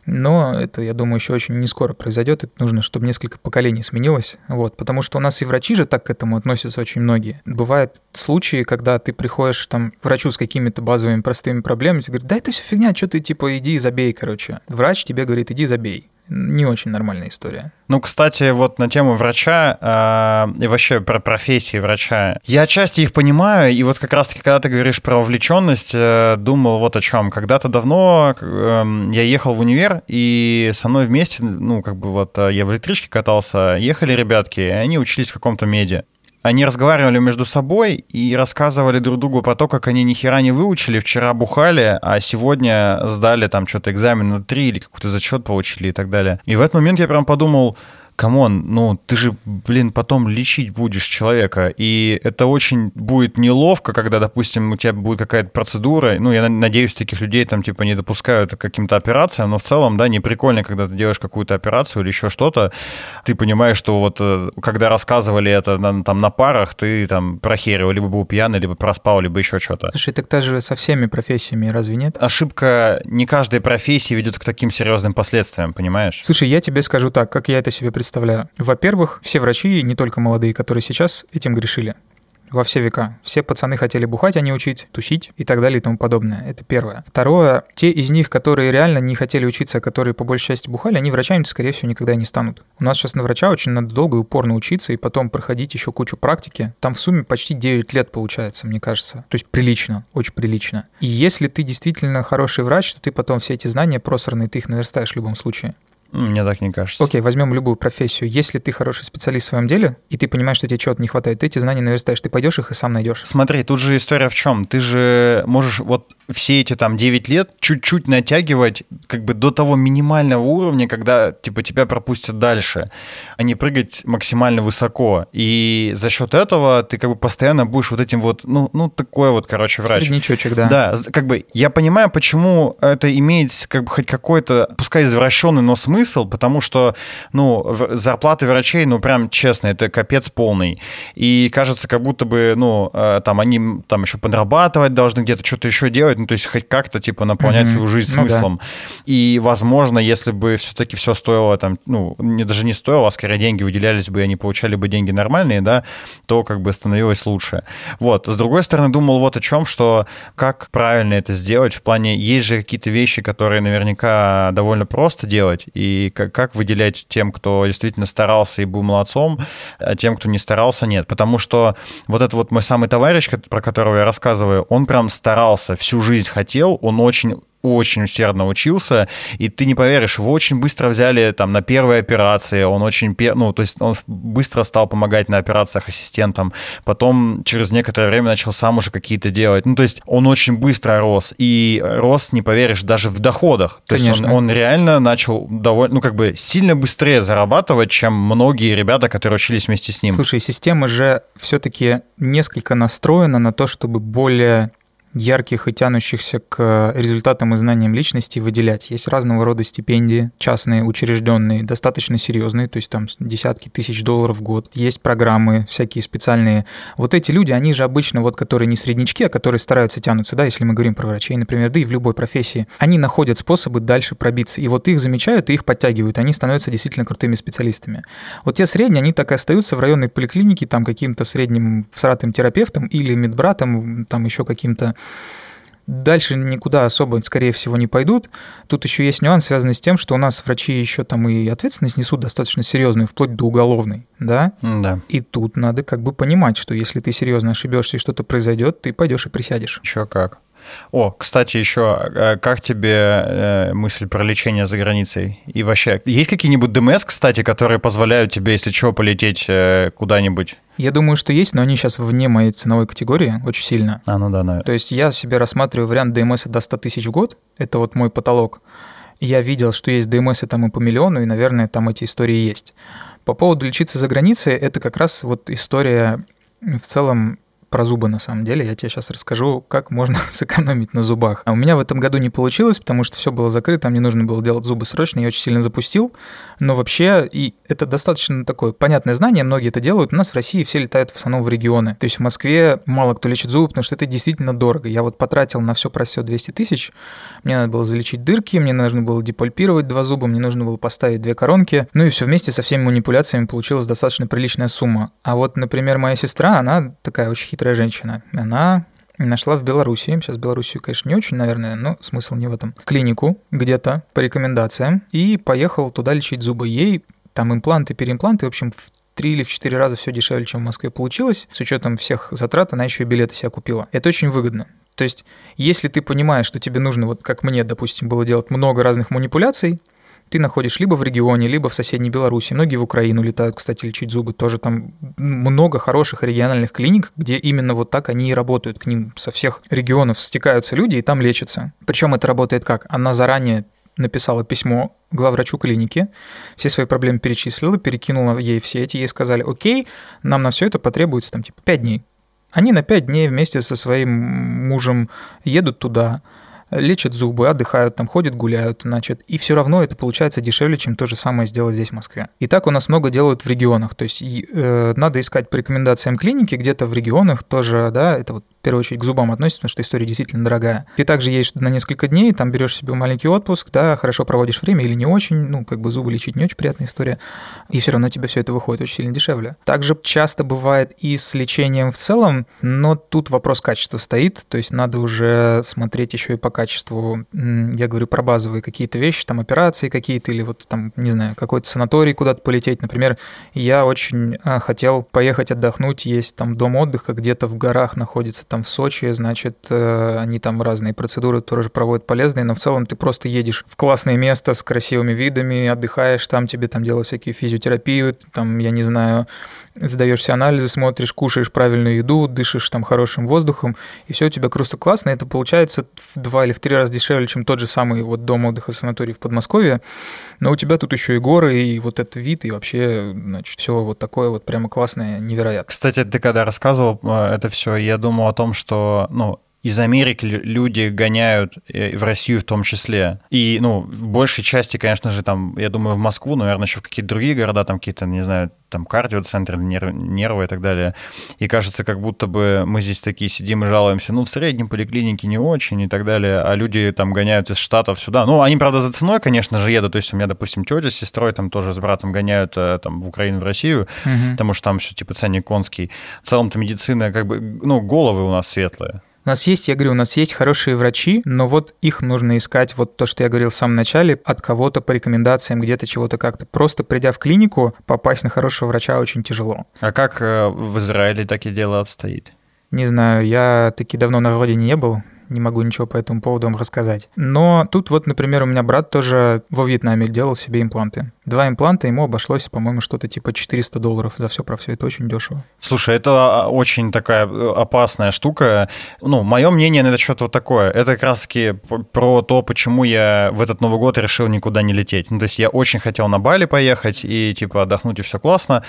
[SPEAKER 1] Но это, я думаю, еще очень не скоро произойдет. Это нужно, чтобы несколько поколений сменилось. Вот, потому что у нас и врачи же так к этому относятся очень многие. Бывают случаи, когда ты приходишь там к врачу с какими-то базовыми простыми проблемами, тебе говорят, да это все фигня, что ты типа иди забей, короче. Врач тебе говорит, иди забей. Не очень нормальная история.
[SPEAKER 2] Ну, кстати, вот на тему врача э, и вообще про профессии врача. Я отчасти их понимаю, и вот как раз-таки, когда ты говоришь про вовлеченность, э, думал вот о чем. Когда-то давно э, я ехал в универ, и со мной вместе, ну, как бы вот э, я в электричке катался, ехали ребятки, и они учились в каком-то меди они разговаривали между собой и рассказывали друг другу про то, как они ни хера не выучили, вчера бухали, а сегодня сдали там что-то экзамен на три или какой-то зачет получили и так далее. И в этот момент я прям подумал, come on, ну ты же, блин, потом лечить будешь человека, и это очень будет неловко, когда, допустим, у тебя будет какая-то процедура, ну, я надеюсь, таких людей там, типа, не допускают к каким-то операциям, но в целом, да, не прикольно, когда ты делаешь какую-то операцию или еще что-то, ты понимаешь, что вот, э, когда рассказывали это на, там на парах, ты там прохерил, либо был пьяный, либо проспал, либо еще что-то.
[SPEAKER 1] Слушай, так так же со всеми профессиями, разве нет?
[SPEAKER 2] Ошибка не каждой профессии ведет к таким серьезным последствиям, понимаешь?
[SPEAKER 1] Слушай, я тебе скажу так, как я это себе представляю представляю. Во-первых, все врачи, не только молодые, которые сейчас этим грешили во все века. Все пацаны хотели бухать, а не учить, тусить и так далее и тому подобное. Это первое. Второе, те из них, которые реально не хотели учиться, а которые по большей части бухали, они врачами, скорее всего, никогда не станут. У нас сейчас на врача очень надо долго и упорно учиться и потом проходить еще кучу практики. Там в сумме почти 9 лет получается, мне кажется. То есть прилично, очень прилично. И если ты действительно хороший врач, то ты потом все эти знания просранные, ты их наверстаешь в любом случае.
[SPEAKER 2] Мне так не кажется.
[SPEAKER 1] Окей, возьмем любую профессию. Если ты хороший специалист в своем деле, и ты понимаешь, что тебе чего-то не хватает, ты эти знания наверстаешь, ты пойдешь их и сам найдешь.
[SPEAKER 2] Смотри, тут же история в чем? Ты же можешь вот все эти там 9 лет чуть-чуть натягивать как бы до того минимального уровня, когда типа тебя пропустят дальше, а не прыгать максимально высоко. И за счет этого ты как бы постоянно будешь вот этим вот, ну, ну такой вот, короче, врач.
[SPEAKER 1] Среднячочек, да.
[SPEAKER 2] Да, как бы я понимаю, почему это имеет как бы хоть какой-то, пускай извращенный, но смысл, смысл, потому что, ну, зарплаты врачей, ну, прям честно, это капец полный. И кажется, как будто бы, ну, э, там они там еще подрабатывать должны, где-то что-то еще делать, ну, то есть хоть как-то, типа, наполнять mm-hmm. свою жизнь ну, смыслом. Да. И, возможно, если бы все-таки все стоило там, ну, не, даже не стоило, а скорее деньги выделялись бы, и они получали бы деньги нормальные, да, то как бы становилось лучше. Вот. С другой стороны, думал вот о чем, что как правильно это сделать, в плане, есть же какие-то вещи, которые наверняка довольно просто делать, и и как, выделять тем, кто действительно старался и был молодцом, а тем, кто не старался, нет. Потому что вот этот вот мой самый товарищ, про которого я рассказываю, он прям старался, всю жизнь хотел, он очень очень усердно учился, и ты не поверишь, его очень быстро взяли там на первые операции, он очень, ну, то есть он быстро стал помогать на операциях ассистентом, потом через некоторое время начал сам уже какие-то делать, ну, то есть он очень быстро рос, и рос, не поверишь, даже в доходах, то Конечно. есть он, он реально начал довольно, ну, как бы сильно быстрее зарабатывать, чем многие ребята, которые учились вместе с ним.
[SPEAKER 1] Слушай, система же все-таки несколько настроена на то, чтобы более ярких и тянущихся к результатам и знаниям личности выделять. Есть разного рода стипендии, частные, учрежденные, достаточно серьезные, то есть там десятки тысяч долларов в год. Есть программы всякие специальные. Вот эти люди, они же обычно, вот которые не среднячки, а которые стараются тянуться, да, если мы говорим про врачей, например, да и в любой профессии, они находят способы дальше пробиться. И вот их замечают и их подтягивают, они становятся действительно крутыми специалистами. Вот те средние, они так и остаются в районной поликлинике, там каким-то средним всратым терапевтом или медбратом, там еще каким-то Дальше никуда особо, скорее всего, не пойдут. Тут еще есть нюанс, связанный с тем, что у нас врачи еще там и ответственность несут достаточно серьезную, вплоть до уголовной, да?
[SPEAKER 2] Да.
[SPEAKER 1] И тут надо как бы понимать, что если ты серьезно ошибешься и что-то произойдет, ты пойдешь и присядешь.
[SPEAKER 2] Еще как. О, кстати, еще, э, как тебе э, мысль про лечение за границей? И вообще, есть какие-нибудь ДМС, кстати, которые позволяют тебе, если что, полететь э, куда-нибудь?
[SPEAKER 1] Я думаю, что есть, но они сейчас вне моей ценовой категории очень сильно.
[SPEAKER 2] А, ну да, наверное.
[SPEAKER 1] То есть я себе рассматриваю вариант ДМС до 100 тысяч в год. Это вот мой потолок. Я видел, что есть ДМС там и по миллиону, и, наверное, там эти истории есть. По поводу лечиться за границей, это как раз вот история в целом про зубы на самом деле. Я тебе сейчас расскажу, как можно сэкономить на зубах. А у меня в этом году не получилось, потому что все было закрыто, мне нужно было делать зубы срочно, я очень сильно запустил. Но вообще, и это достаточно такое понятное знание, многие это делают. У нас в России все летают в основном в регионы. То есть в Москве мало кто лечит зубы, потому что это действительно дорого. Я вот потратил на все про все 200 тысяч. Мне надо было залечить дырки, мне нужно было депульпировать два зуба, мне нужно было поставить две коронки. Ну и все вместе со всеми манипуляциями получилась достаточно приличная сумма. А вот, например, моя сестра, она такая очень хитрая женщина. Она нашла в Беларуси, сейчас Белоруссию, конечно, не очень, наверное, но смысл не в этом, клинику где-то по рекомендациям и поехал туда лечить зубы. Ей там импланты, переимпланты, в общем, в три или в четыре раза все дешевле, чем в Москве получилось. С учетом всех затрат она еще и билеты себе купила. Это очень выгодно. То есть, если ты понимаешь, что тебе нужно, вот как мне, допустим, было делать много разных манипуляций, ты находишь либо в регионе, либо в соседней Беларуси. Многие в Украину летают, кстати, лечить зубы. Тоже там много хороших региональных клиник, где именно вот так они и работают. К ним со всех регионов стекаются люди и там лечатся. Причем это работает как? Она заранее написала письмо главврачу клиники, все свои проблемы перечислила, перекинула ей все эти, ей сказали, окей, нам на все это потребуется там типа 5 дней. Они на 5 дней вместе со своим мужем едут туда, лечат зубы, отдыхают, там ходят, гуляют, значит, и все равно это получается дешевле, чем то же самое сделать здесь, в Москве. И так у нас много делают в регионах, то есть э, надо искать по рекомендациям клиники где-то в регионах тоже, да, это вот в первую очередь к зубам относится, потому что история действительно дорогая. Ты также едешь на несколько дней, там берешь себе маленький отпуск, да, хорошо проводишь время или не очень, ну, как бы зубы лечить не очень приятная история, и все равно тебе все это выходит очень сильно дешевле. Также часто бывает и с лечением в целом, но тут вопрос качества стоит, то есть надо уже смотреть еще и по качеству, я говорю про базовые какие-то вещи, там операции какие-то или вот там, не знаю, какой-то санаторий куда-то полететь. Например, я очень а, хотел поехать отдохнуть, есть там дом отдыха где-то в горах находится, там в Сочи, значит, э, они там разные процедуры тоже проводят полезные, но в целом ты просто едешь в классное место с красивыми видами, отдыхаешь там, тебе там делают всякие физиотерапию, там, я не знаю, сдаешься анализы, смотришь, кушаешь правильную еду, дышишь там хорошим воздухом, и все у тебя просто классно. Это получается в два или в три раза дешевле, чем тот же самый вот дом отдыха санаторий в Подмосковье. Но у тебя тут еще и горы, и вот этот вид, и вообще, значит, все вот такое вот прямо классное, невероятно.
[SPEAKER 2] Кстати, ты когда рассказывал э, это все, я думал о том, что, ну, из Америки люди гоняют э, в Россию в том числе. И, ну, в большей части, конечно же, там, я думаю, в Москву, наверное, еще в какие-то другие города, там какие-то, не знаю, там кардиоцентры, нерв, нервы и так далее. И кажется, как будто бы мы здесь такие сидим и жалуемся, ну, в среднем поликлинике не очень и так далее, а люди там гоняют из Штатов сюда. Ну, они, правда, за ценой, конечно же, едут. То есть у меня, допустим, тетя с сестрой там тоже с братом гоняют э, там в Украину, в Россию, угу. потому что там все типа ценник конский. В целом-то медицина, как бы, ну, головы у нас светлые.
[SPEAKER 1] У нас есть, я говорю, у нас есть хорошие врачи, но вот их нужно искать, вот то, что я говорил в самом начале, от кого-то по рекомендациям, где-то чего-то как-то. Просто придя в клинику, попасть на хорошего врача очень тяжело.
[SPEAKER 2] А как э, в Израиле такие дела обстоит?
[SPEAKER 1] Не знаю, я таки давно на родине не был, не могу ничего по этому поводу вам рассказать. Но тут вот, например, у меня брат тоже во Вьетнаме делал себе импланты. Два импланта ему обошлось, по-моему, что-то типа 400 долларов за все про все. Это очень дешево.
[SPEAKER 2] Слушай, это а, очень такая э, опасная штука. Ну, мое мнение на этот счет вот такое. Это как раз-таки про то, почему я в этот Новый год решил никуда не лететь. Ну, то есть я очень хотел на Бали поехать и типа отдохнуть, и все классно.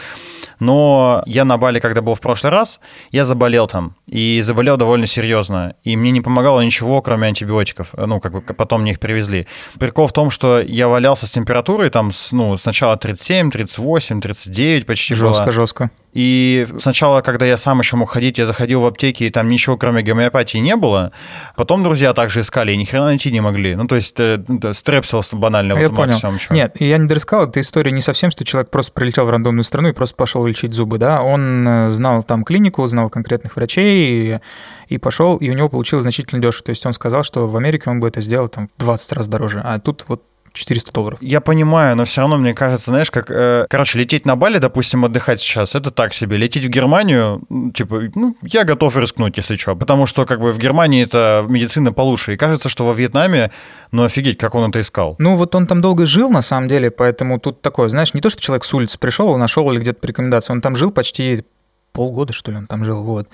[SPEAKER 2] Но я на Бали, когда был в прошлый раз, я заболел там. И заболел довольно серьезно. И мне не помогало ничего, кроме антибиотиков. Ну, как бы потом мне их привезли. Прикол в том, что я валялся с температурой там, ну, сначала 37, 38, 39 почти
[SPEAKER 1] Жестко, было. жестко.
[SPEAKER 2] И сначала, когда я сам еще мог ходить, я заходил в аптеки, и там ничего, кроме гомеопатии, не было. Потом друзья также искали, и ни хрена найти не могли. Ну, то есть э, стрепсилось банально.
[SPEAKER 1] Я вот понял. Всем, Нет, я не дорассказал, эта история не совсем, что человек просто прилетел в рандомную страну и просто пошел лечить зубы, да. Он э, знал там клинику, знал конкретных врачей, и, и пошел, и у него получилось значительно дешево. То есть он сказал, что в Америке он бы это сделал там в 20 раз дороже, а тут вот 400 долларов.
[SPEAKER 2] Я понимаю, но все равно мне кажется, знаешь, как... Э, короче, лететь на Бали, допустим, отдыхать сейчас, это так себе. Лететь в Германию, типа, ну, я готов рискнуть, если что. Потому что, как бы, в Германии это медицина получше. И кажется, что во Вьетнаме, ну, офигеть, как он это искал.
[SPEAKER 1] Ну, вот он там долго жил, на самом деле, поэтому тут такое, знаешь, не то, что человек с улицы пришел, нашел или где-то по рекомендации, он там жил почти полгода, что ли, он там жил, вот.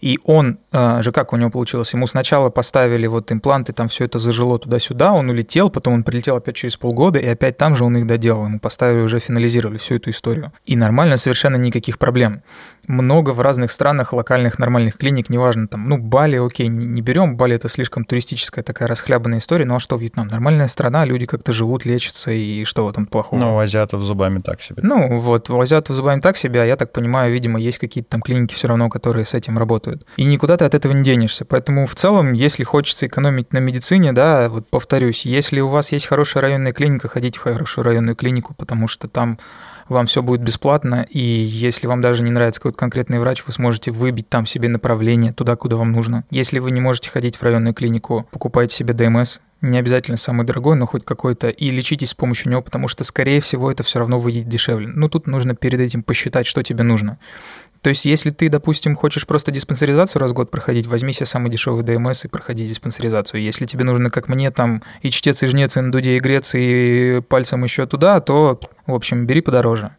[SPEAKER 1] И он э, же, как у него получилось, ему сначала поставили вот импланты, там все это зажило туда-сюда, он улетел, потом он прилетел опять через полгода, и опять там же он их доделал, ему поставили, уже финализировали всю эту историю. И нормально, совершенно никаких проблем много в разных странах локальных нормальных клиник, неважно, там, ну, Бали, окей, не берем, Бали это слишком туристическая такая расхлябанная история, ну а что Вьетнам? Нормальная страна, люди как-то живут, лечатся, и что в этом плохого?
[SPEAKER 2] Ну, у азиатов зубами так себе.
[SPEAKER 1] Ну, вот, у азиатов зубами так себе, а я так понимаю, видимо, есть какие-то там клиники все равно, которые с этим работают. И никуда ты от этого не денешься. Поэтому в целом, если хочется экономить на медицине, да, вот повторюсь, если у вас есть хорошая районная клиника, ходите в хорошую районную клинику, потому что там вам все будет бесплатно, и если вам даже не нравится какой-то конкретный врач, вы сможете выбить там себе направление туда, куда вам нужно. Если вы не можете ходить в районную клинику, покупайте себе ДМС, не обязательно самый дорогой, но хоть какой-то, и лечитесь с помощью него, потому что, скорее всего, это все равно выйдет дешевле. Ну, тут нужно перед этим посчитать, что тебе нужно. То есть, если ты, допустим, хочешь просто диспансеризацию раз в год проходить, возьми себе самый дешевый ДМС и проходи диспансеризацию. Если тебе нужно, как мне, там, и чтец, и жнец, и на дуде, и грец, и пальцем еще туда, то, в общем, бери подороже.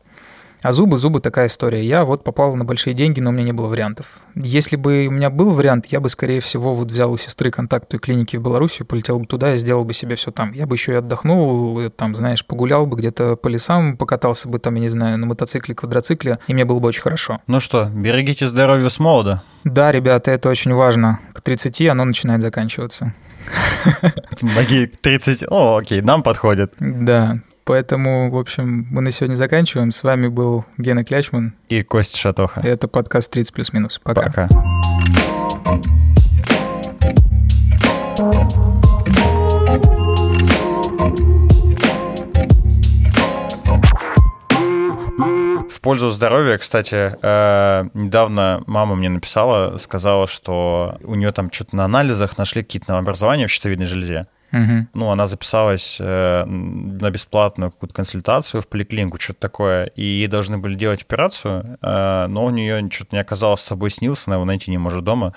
[SPEAKER 1] А зубы, зубы такая история. Я вот попал на большие деньги, но у меня не было вариантов. Если бы у меня был вариант, я бы, скорее всего, вот взял у сестры контакт той клиники в Беларуси, полетел бы туда и сделал бы себе все там. Я бы еще и отдохнул, там, знаешь, погулял бы где-то по лесам, покатался бы там, я не знаю, на мотоцикле, квадроцикле, и мне было бы очень хорошо.
[SPEAKER 2] Ну что, берегите здоровье с молода.
[SPEAKER 1] Да, ребята, это очень важно. К 30 оно начинает заканчиваться.
[SPEAKER 2] Маги 30... О, окей, нам подходит.
[SPEAKER 1] Да, Поэтому, в общем, мы на сегодня заканчиваем. С вами был Гена Клячман.
[SPEAKER 2] И Костя Шатоха.
[SPEAKER 1] Это подкаст 30 плюс минус. Пока.
[SPEAKER 2] Пока. В пользу здоровья, кстати, э, недавно мама мне написала, сказала, что у нее там что-то на анализах нашли какие-то новообразования в щитовидной железе.
[SPEAKER 1] Угу.
[SPEAKER 2] Ну, она записалась э, на бесплатную какую-то консультацию в поликлинику, что-то такое, и ей должны были делать операцию, э, но у нее что-то не оказалось с собой снился, она его найти не может дома,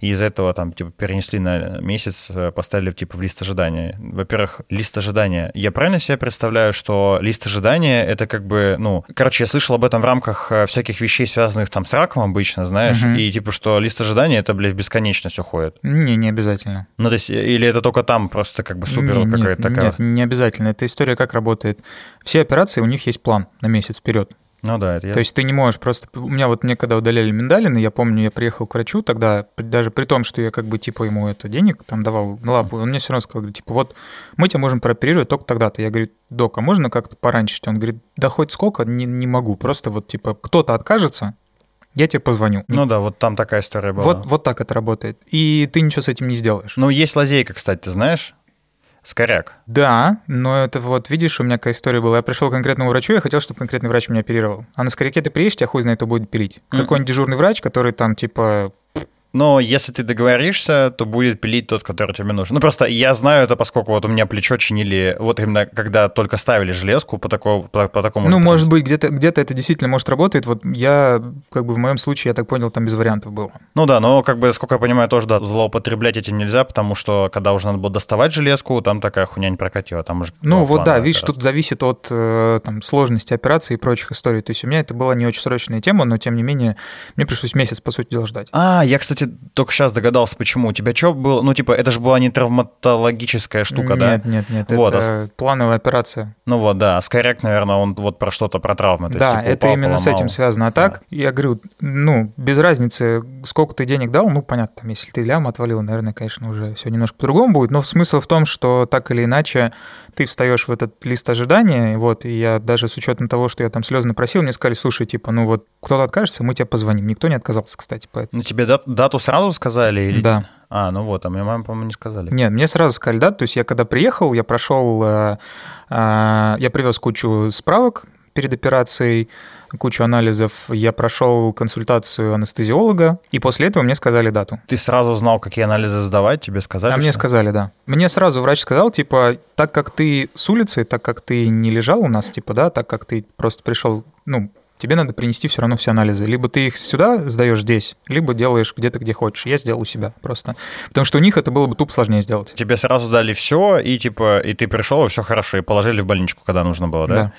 [SPEAKER 2] и из-за этого там, типа, перенесли на месяц, э, поставили, типа, в лист ожидания. Во-первых, лист ожидания. Я правильно себе представляю, что лист ожидания — это как бы, ну, короче, я слышал об этом в рамках э, всяких вещей, связанных там с раком обычно, знаешь,
[SPEAKER 1] Мгм.
[SPEAKER 2] и типа, что лист ожидания — это, блядь, в бесконечность уходит.
[SPEAKER 1] Не, не обязательно.
[SPEAKER 2] Ну, то есть, или это только там просто как бы супер
[SPEAKER 1] Не- нет,
[SPEAKER 2] какая-то такая...
[SPEAKER 1] Нет, не обязательно. Эта история как работает. Все операции, у них есть план на месяц вперед.
[SPEAKER 2] Ну да, это я...
[SPEAKER 1] То есть ты не можешь просто... У меня вот мне когда удаляли миндалины, я помню, я приехал к врачу тогда, даже при том, что я как бы типа ему это денег там давал на лапу, он мне все равно сказал, говорит, типа, вот мы тебя можем прооперировать только тогда-то. Я говорю, док, а можно как-то пораньше? Он говорит, да хоть сколько, не, не могу. Просто вот типа кто-то откажется, я тебе позвоню.
[SPEAKER 2] Ну да, вот там такая история была.
[SPEAKER 1] вот, вот так это работает. И ты ничего с этим не сделаешь.
[SPEAKER 2] Ну, есть лазейка, кстати, ты знаешь? Скоряк.
[SPEAKER 1] Да, но это вот, видишь, у меня какая история была. Я пришел к конкретному врачу, я хотел, чтобы конкретный врач меня оперировал. А на скоряке ты приедешь, тебя хуй знает, кто будет пилить.
[SPEAKER 2] Мгм.
[SPEAKER 1] Какой-нибудь дежурный врач, который там, типа,
[SPEAKER 2] Но если ты договоришься, то будет пилить тот, который тебе нужен. Ну, просто я знаю это, поскольку вот у меня плечо чинили, вот именно когда только ставили железку по, такому, по, по такому...
[SPEAKER 1] ну,
[SPEAKER 2] же
[SPEAKER 1] может быть, где-то где это действительно, может, работает. Вот я, как бы в моем случае, я так понял, там без вариантов было.
[SPEAKER 2] Ну да, но, как бы, сколько я понимаю, тоже, да, злоупотреблять этим нельзя, потому что, когда уже надо было доставать железку, там такая хуйня не прокатила, там уже...
[SPEAKER 1] Ну, вот да, видишь,
[SPEAKER 2] операция.
[SPEAKER 1] тут зависит от э, там, сложности операции и прочих историй. То есть у меня это была не очень срочная тема, но тем не менее мне пришлось месяц, по сути дела, ждать.
[SPEAKER 2] А, я, кстати, только сейчас догадался, почему. У тебя что было? Ну, типа, это же была не травматологическая штука, да?
[SPEAKER 1] нет, нет, нет,
[SPEAKER 2] Вот, а
[SPEAKER 1] это плановая операция.
[SPEAKER 2] Ну вот, да. А Скоряк, наверное, он вот про что-то, про травмы. То есть,
[SPEAKER 1] да,
[SPEAKER 2] типа,
[SPEAKER 1] это
[SPEAKER 2] упал,
[SPEAKER 1] именно с
[SPEAKER 2] поломал.
[SPEAKER 1] этим связано. А так, я говорю, ну, без разницы, сколько ты денег дал, ну, понятно, там, если ты лям отвалил, наверное, конечно, уже все немножко по-другому будет, но смысл в том, что так или иначе ты встаешь в этот лист ожидания, вот, и я даже с учетом того, что я там слезно просил, мне сказали, слушай, типа, ну вот, кто-то откажется, мы тебе позвоним. Никто не отказался, кстати, поэтому.
[SPEAKER 2] Ну, тебе дат- дату сразу сказали? Или...
[SPEAKER 1] Да.
[SPEAKER 2] А, ну вот, а мне мама, по-моему, не сказали.
[SPEAKER 1] Нет, мне сразу сказали, да, то есть я когда приехал, я прошел, э, э, я привез кучу справок перед операцией, кучу анализов, я прошел консультацию анестезиолога, и после этого мне сказали дату.
[SPEAKER 2] Ты сразу знал, какие анализы сдавать, тебе сказали?
[SPEAKER 1] А мне
[SPEAKER 2] всё?
[SPEAKER 1] сказали, да. Мне сразу врач сказал, типа, так как ты с улицы, так как ты не лежал у нас, типа, да, так как ты просто пришел, ну, тебе надо принести все равно все анализы. Либо ты их сюда сдаешь здесь, либо делаешь где-то, где хочешь. Я сделал у себя просто. Потому что у них это было бы тупо сложнее сделать.
[SPEAKER 2] Тебе сразу дали все, и типа, и ты пришел, и все хорошо, и положили в больничку, когда нужно было, да?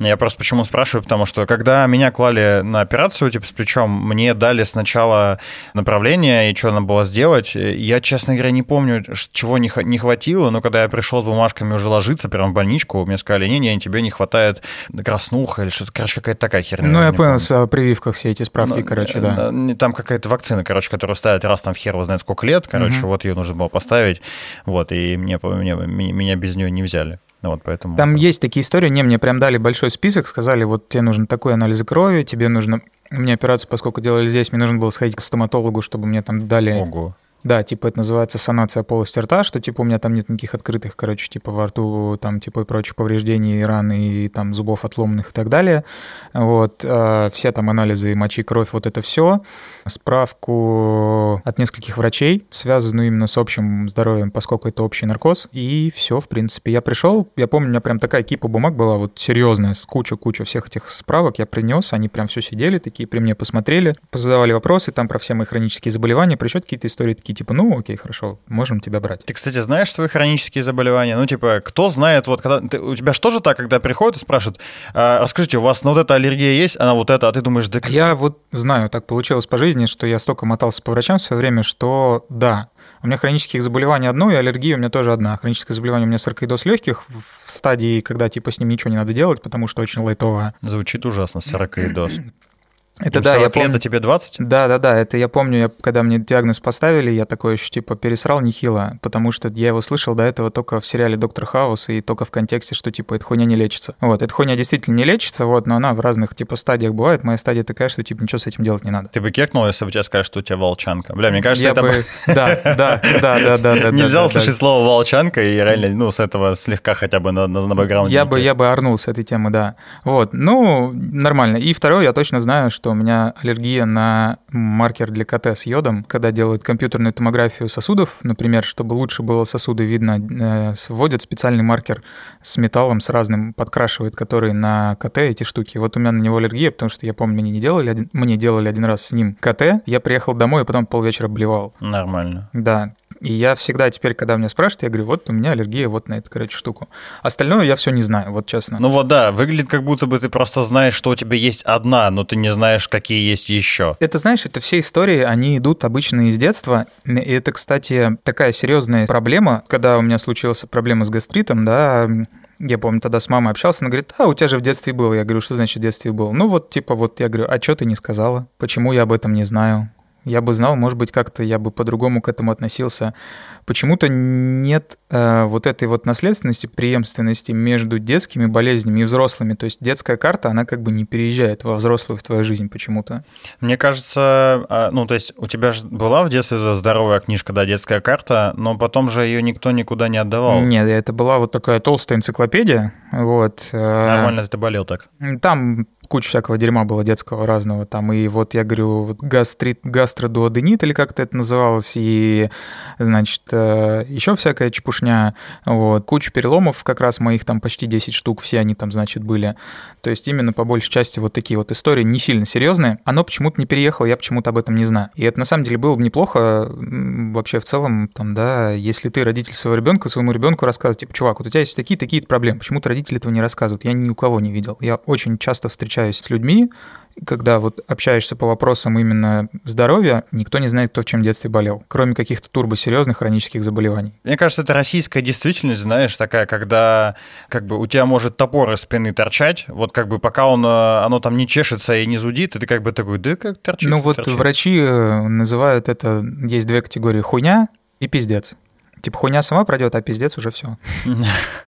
[SPEAKER 2] Я просто почему спрашиваю, потому что когда меня клали на операцию, типа, с плечом, мне дали сначала направление, и что надо было сделать. Я, честно говоря, не помню, чего не, не хватило, но когда я пришел с бумажками уже ложиться прямо в больничку, мне сказали, не-не, тебе не хватает краснуха или что-то, короче, какая-то такая херня.
[SPEAKER 1] Ну, я понял, с э, прививках все эти справки,
[SPEAKER 2] Ну,
[SPEAKER 1] короче,
[SPEAKER 2] э,
[SPEAKER 1] да.
[SPEAKER 2] э, Там какая-то вакцина, короче, которую ставят раз там в хер знает сколько лет, короче,
[SPEAKER 1] Мгм.
[SPEAKER 2] вот ее нужно было поставить, вот, и мне, мне, меня без нее не взяли. Вот, поэтому...
[SPEAKER 1] Там есть такие истории, не, мне прям дали большой список, сказали, вот тебе нужен такой анализ крови, тебе нужно... Мне операцию, поскольку делали здесь, мне нужно было сходить к стоматологу, чтобы мне там дали...
[SPEAKER 2] Ого.
[SPEAKER 1] Да, типа это называется санация полости рта, что типа у меня там нет никаких открытых, короче, типа во рту, там типа и прочих повреждений, раны и там зубов отломанных и так далее. Вот, э, все там анализы мочи, кровь, вот это все. Справку от нескольких врачей, связанную именно с общим здоровьем, поскольку это общий наркоз. И все, в принципе. Я пришел, я помню, у меня прям такая кипа бумаг была, вот серьезная, с куча-куча всех этих справок я принес, они прям все сидели такие, при мне посмотрели, позадавали вопросы там про все мои хронические заболевания, причем какие-то истории такие, типа, ну, окей, хорошо, можем тебя брать.
[SPEAKER 2] Ты, кстати, знаешь свои хронические заболевания? Ну, типа, кто знает, вот когда... Ты, у тебя что же так, когда приходят и спрашивают, а, расскажите, у вас на вот эта аллергия есть, а на вот это, а ты думаешь, да...
[SPEAKER 1] Я вот знаю, так получилось по жизни, что я столько мотался по врачам в свое время, что да, у меня хронических заболеваний одно, и аллергия у меня тоже одна. Хроническое заболевание у меня саркоидоз легких в стадии, когда типа с ним ничего не надо делать, потому что очень лайтовая.
[SPEAKER 2] Звучит ужасно, саркоидоз.
[SPEAKER 1] Это да, я помню.
[SPEAKER 2] Это тебе 20?
[SPEAKER 1] Да, да, да. Это я помню, я, когда мне диагноз поставили, я такой еще типа пересрал нехило, потому что я его слышал до этого только в сериале Доктор Хаус и только в контексте, что типа эта хуйня не лечится. Вот, эта хуйня действительно не лечится, вот, но она в разных типа стадиях бывает. Моя стадия такая, что типа ничего с этим делать не надо.
[SPEAKER 2] Ты бы кекнул, если бы тебе скажут, что у тебя волчанка. Бля, мне кажется,
[SPEAKER 1] я
[SPEAKER 2] это
[SPEAKER 1] бы... Да, да, да, да, да, да.
[SPEAKER 2] Нельзя услышать слово волчанка и реально, ну, с этого слегка хотя бы на, на, на бэкграунде.
[SPEAKER 1] Я бы, я бы орнул с этой темы, да. Вот, ну, нормально. И второе, я точно знаю, что у меня аллергия на маркер для КТ с йодом, когда делают компьютерную томографию сосудов, например, чтобы лучше было сосуды видно, э, вводят специальный маркер с металлом, с разным, подкрашивает, который на КТ эти штуки. Вот у меня на него аллергия, потому что я помню, мне не делали, один, мне делали один раз с ним КТ, я приехал домой и потом полвечера блевал.
[SPEAKER 2] Нормально.
[SPEAKER 1] Да, и я всегда теперь, когда меня спрашивают, я говорю, вот у меня аллергия вот на эту, короче, штуку. Остальное я все не знаю, вот честно.
[SPEAKER 2] Ну вот да, выглядит как будто бы ты просто знаешь, что у тебя есть одна, но ты не знаешь, какие есть еще.
[SPEAKER 1] Это, знаешь, это все истории, они идут обычно из детства. И это, кстати, такая серьезная проблема, когда у меня случилась проблема с гастритом, да, я помню, тогда с мамой общался, она говорит, а, у тебя же в детстве был. Я говорю, что значит в детстве был? Ну вот, типа, вот я говорю, а что ты не сказала? Почему я об этом не знаю? Я бы знал, может быть, как-то я бы по-другому к этому относился. Почему-то нет э, вот этой вот наследственности, преемственности между детскими болезнями и взрослыми. То есть детская карта, она как бы не переезжает во взрослую в твою жизнь почему-то.
[SPEAKER 2] Мне кажется, а, ну, то есть у тебя же была в детстве здоровая книжка, да, детская карта, но потом же ее никто никуда не отдавал.
[SPEAKER 1] Нет, это была вот такая толстая энциклопедия. Вот. э,
[SPEAKER 2] Нормально ты болел так.
[SPEAKER 1] Там куча всякого дерьма было детского разного. Там и вот я говорю, вот гастрит, гастродуоденит или как-то это называлось, и, значит, э, еще всякая чепушня. Вот. Куча переломов, как раз моих там почти 10 штук, все они там, значит, были. То есть именно по большей части вот такие вот истории не сильно серьезные. Оно почему-то не переехало, я почему-то об этом не знаю. И это на самом деле было бы неплохо вообще в целом, там, да, если ты родитель своего ребенка, своему ребенку рассказывать, типа, чувак, вот у тебя есть такие-такие проблемы, почему-то родители этого не рассказывают. Я ни у кого не видел. Я очень часто встречаюсь с людьми, когда вот общаешься по вопросам именно здоровья, никто не знает, кто в чем детстве болел, кроме каких-то турбосерьезных хронических заболеваний.
[SPEAKER 2] Мне кажется, это российская действительность, знаешь, такая, когда как бы у тебя может топор из спины торчать, вот как бы пока он, э, оно там не чешется и не зудит, и ты как бы такой, да как торчит.
[SPEAKER 1] Ну вот
[SPEAKER 2] торчит».
[SPEAKER 1] врачи э, называют это, есть две категории, хуйня и пиздец. Типа хуйня сама пройдет, а пиздец уже все.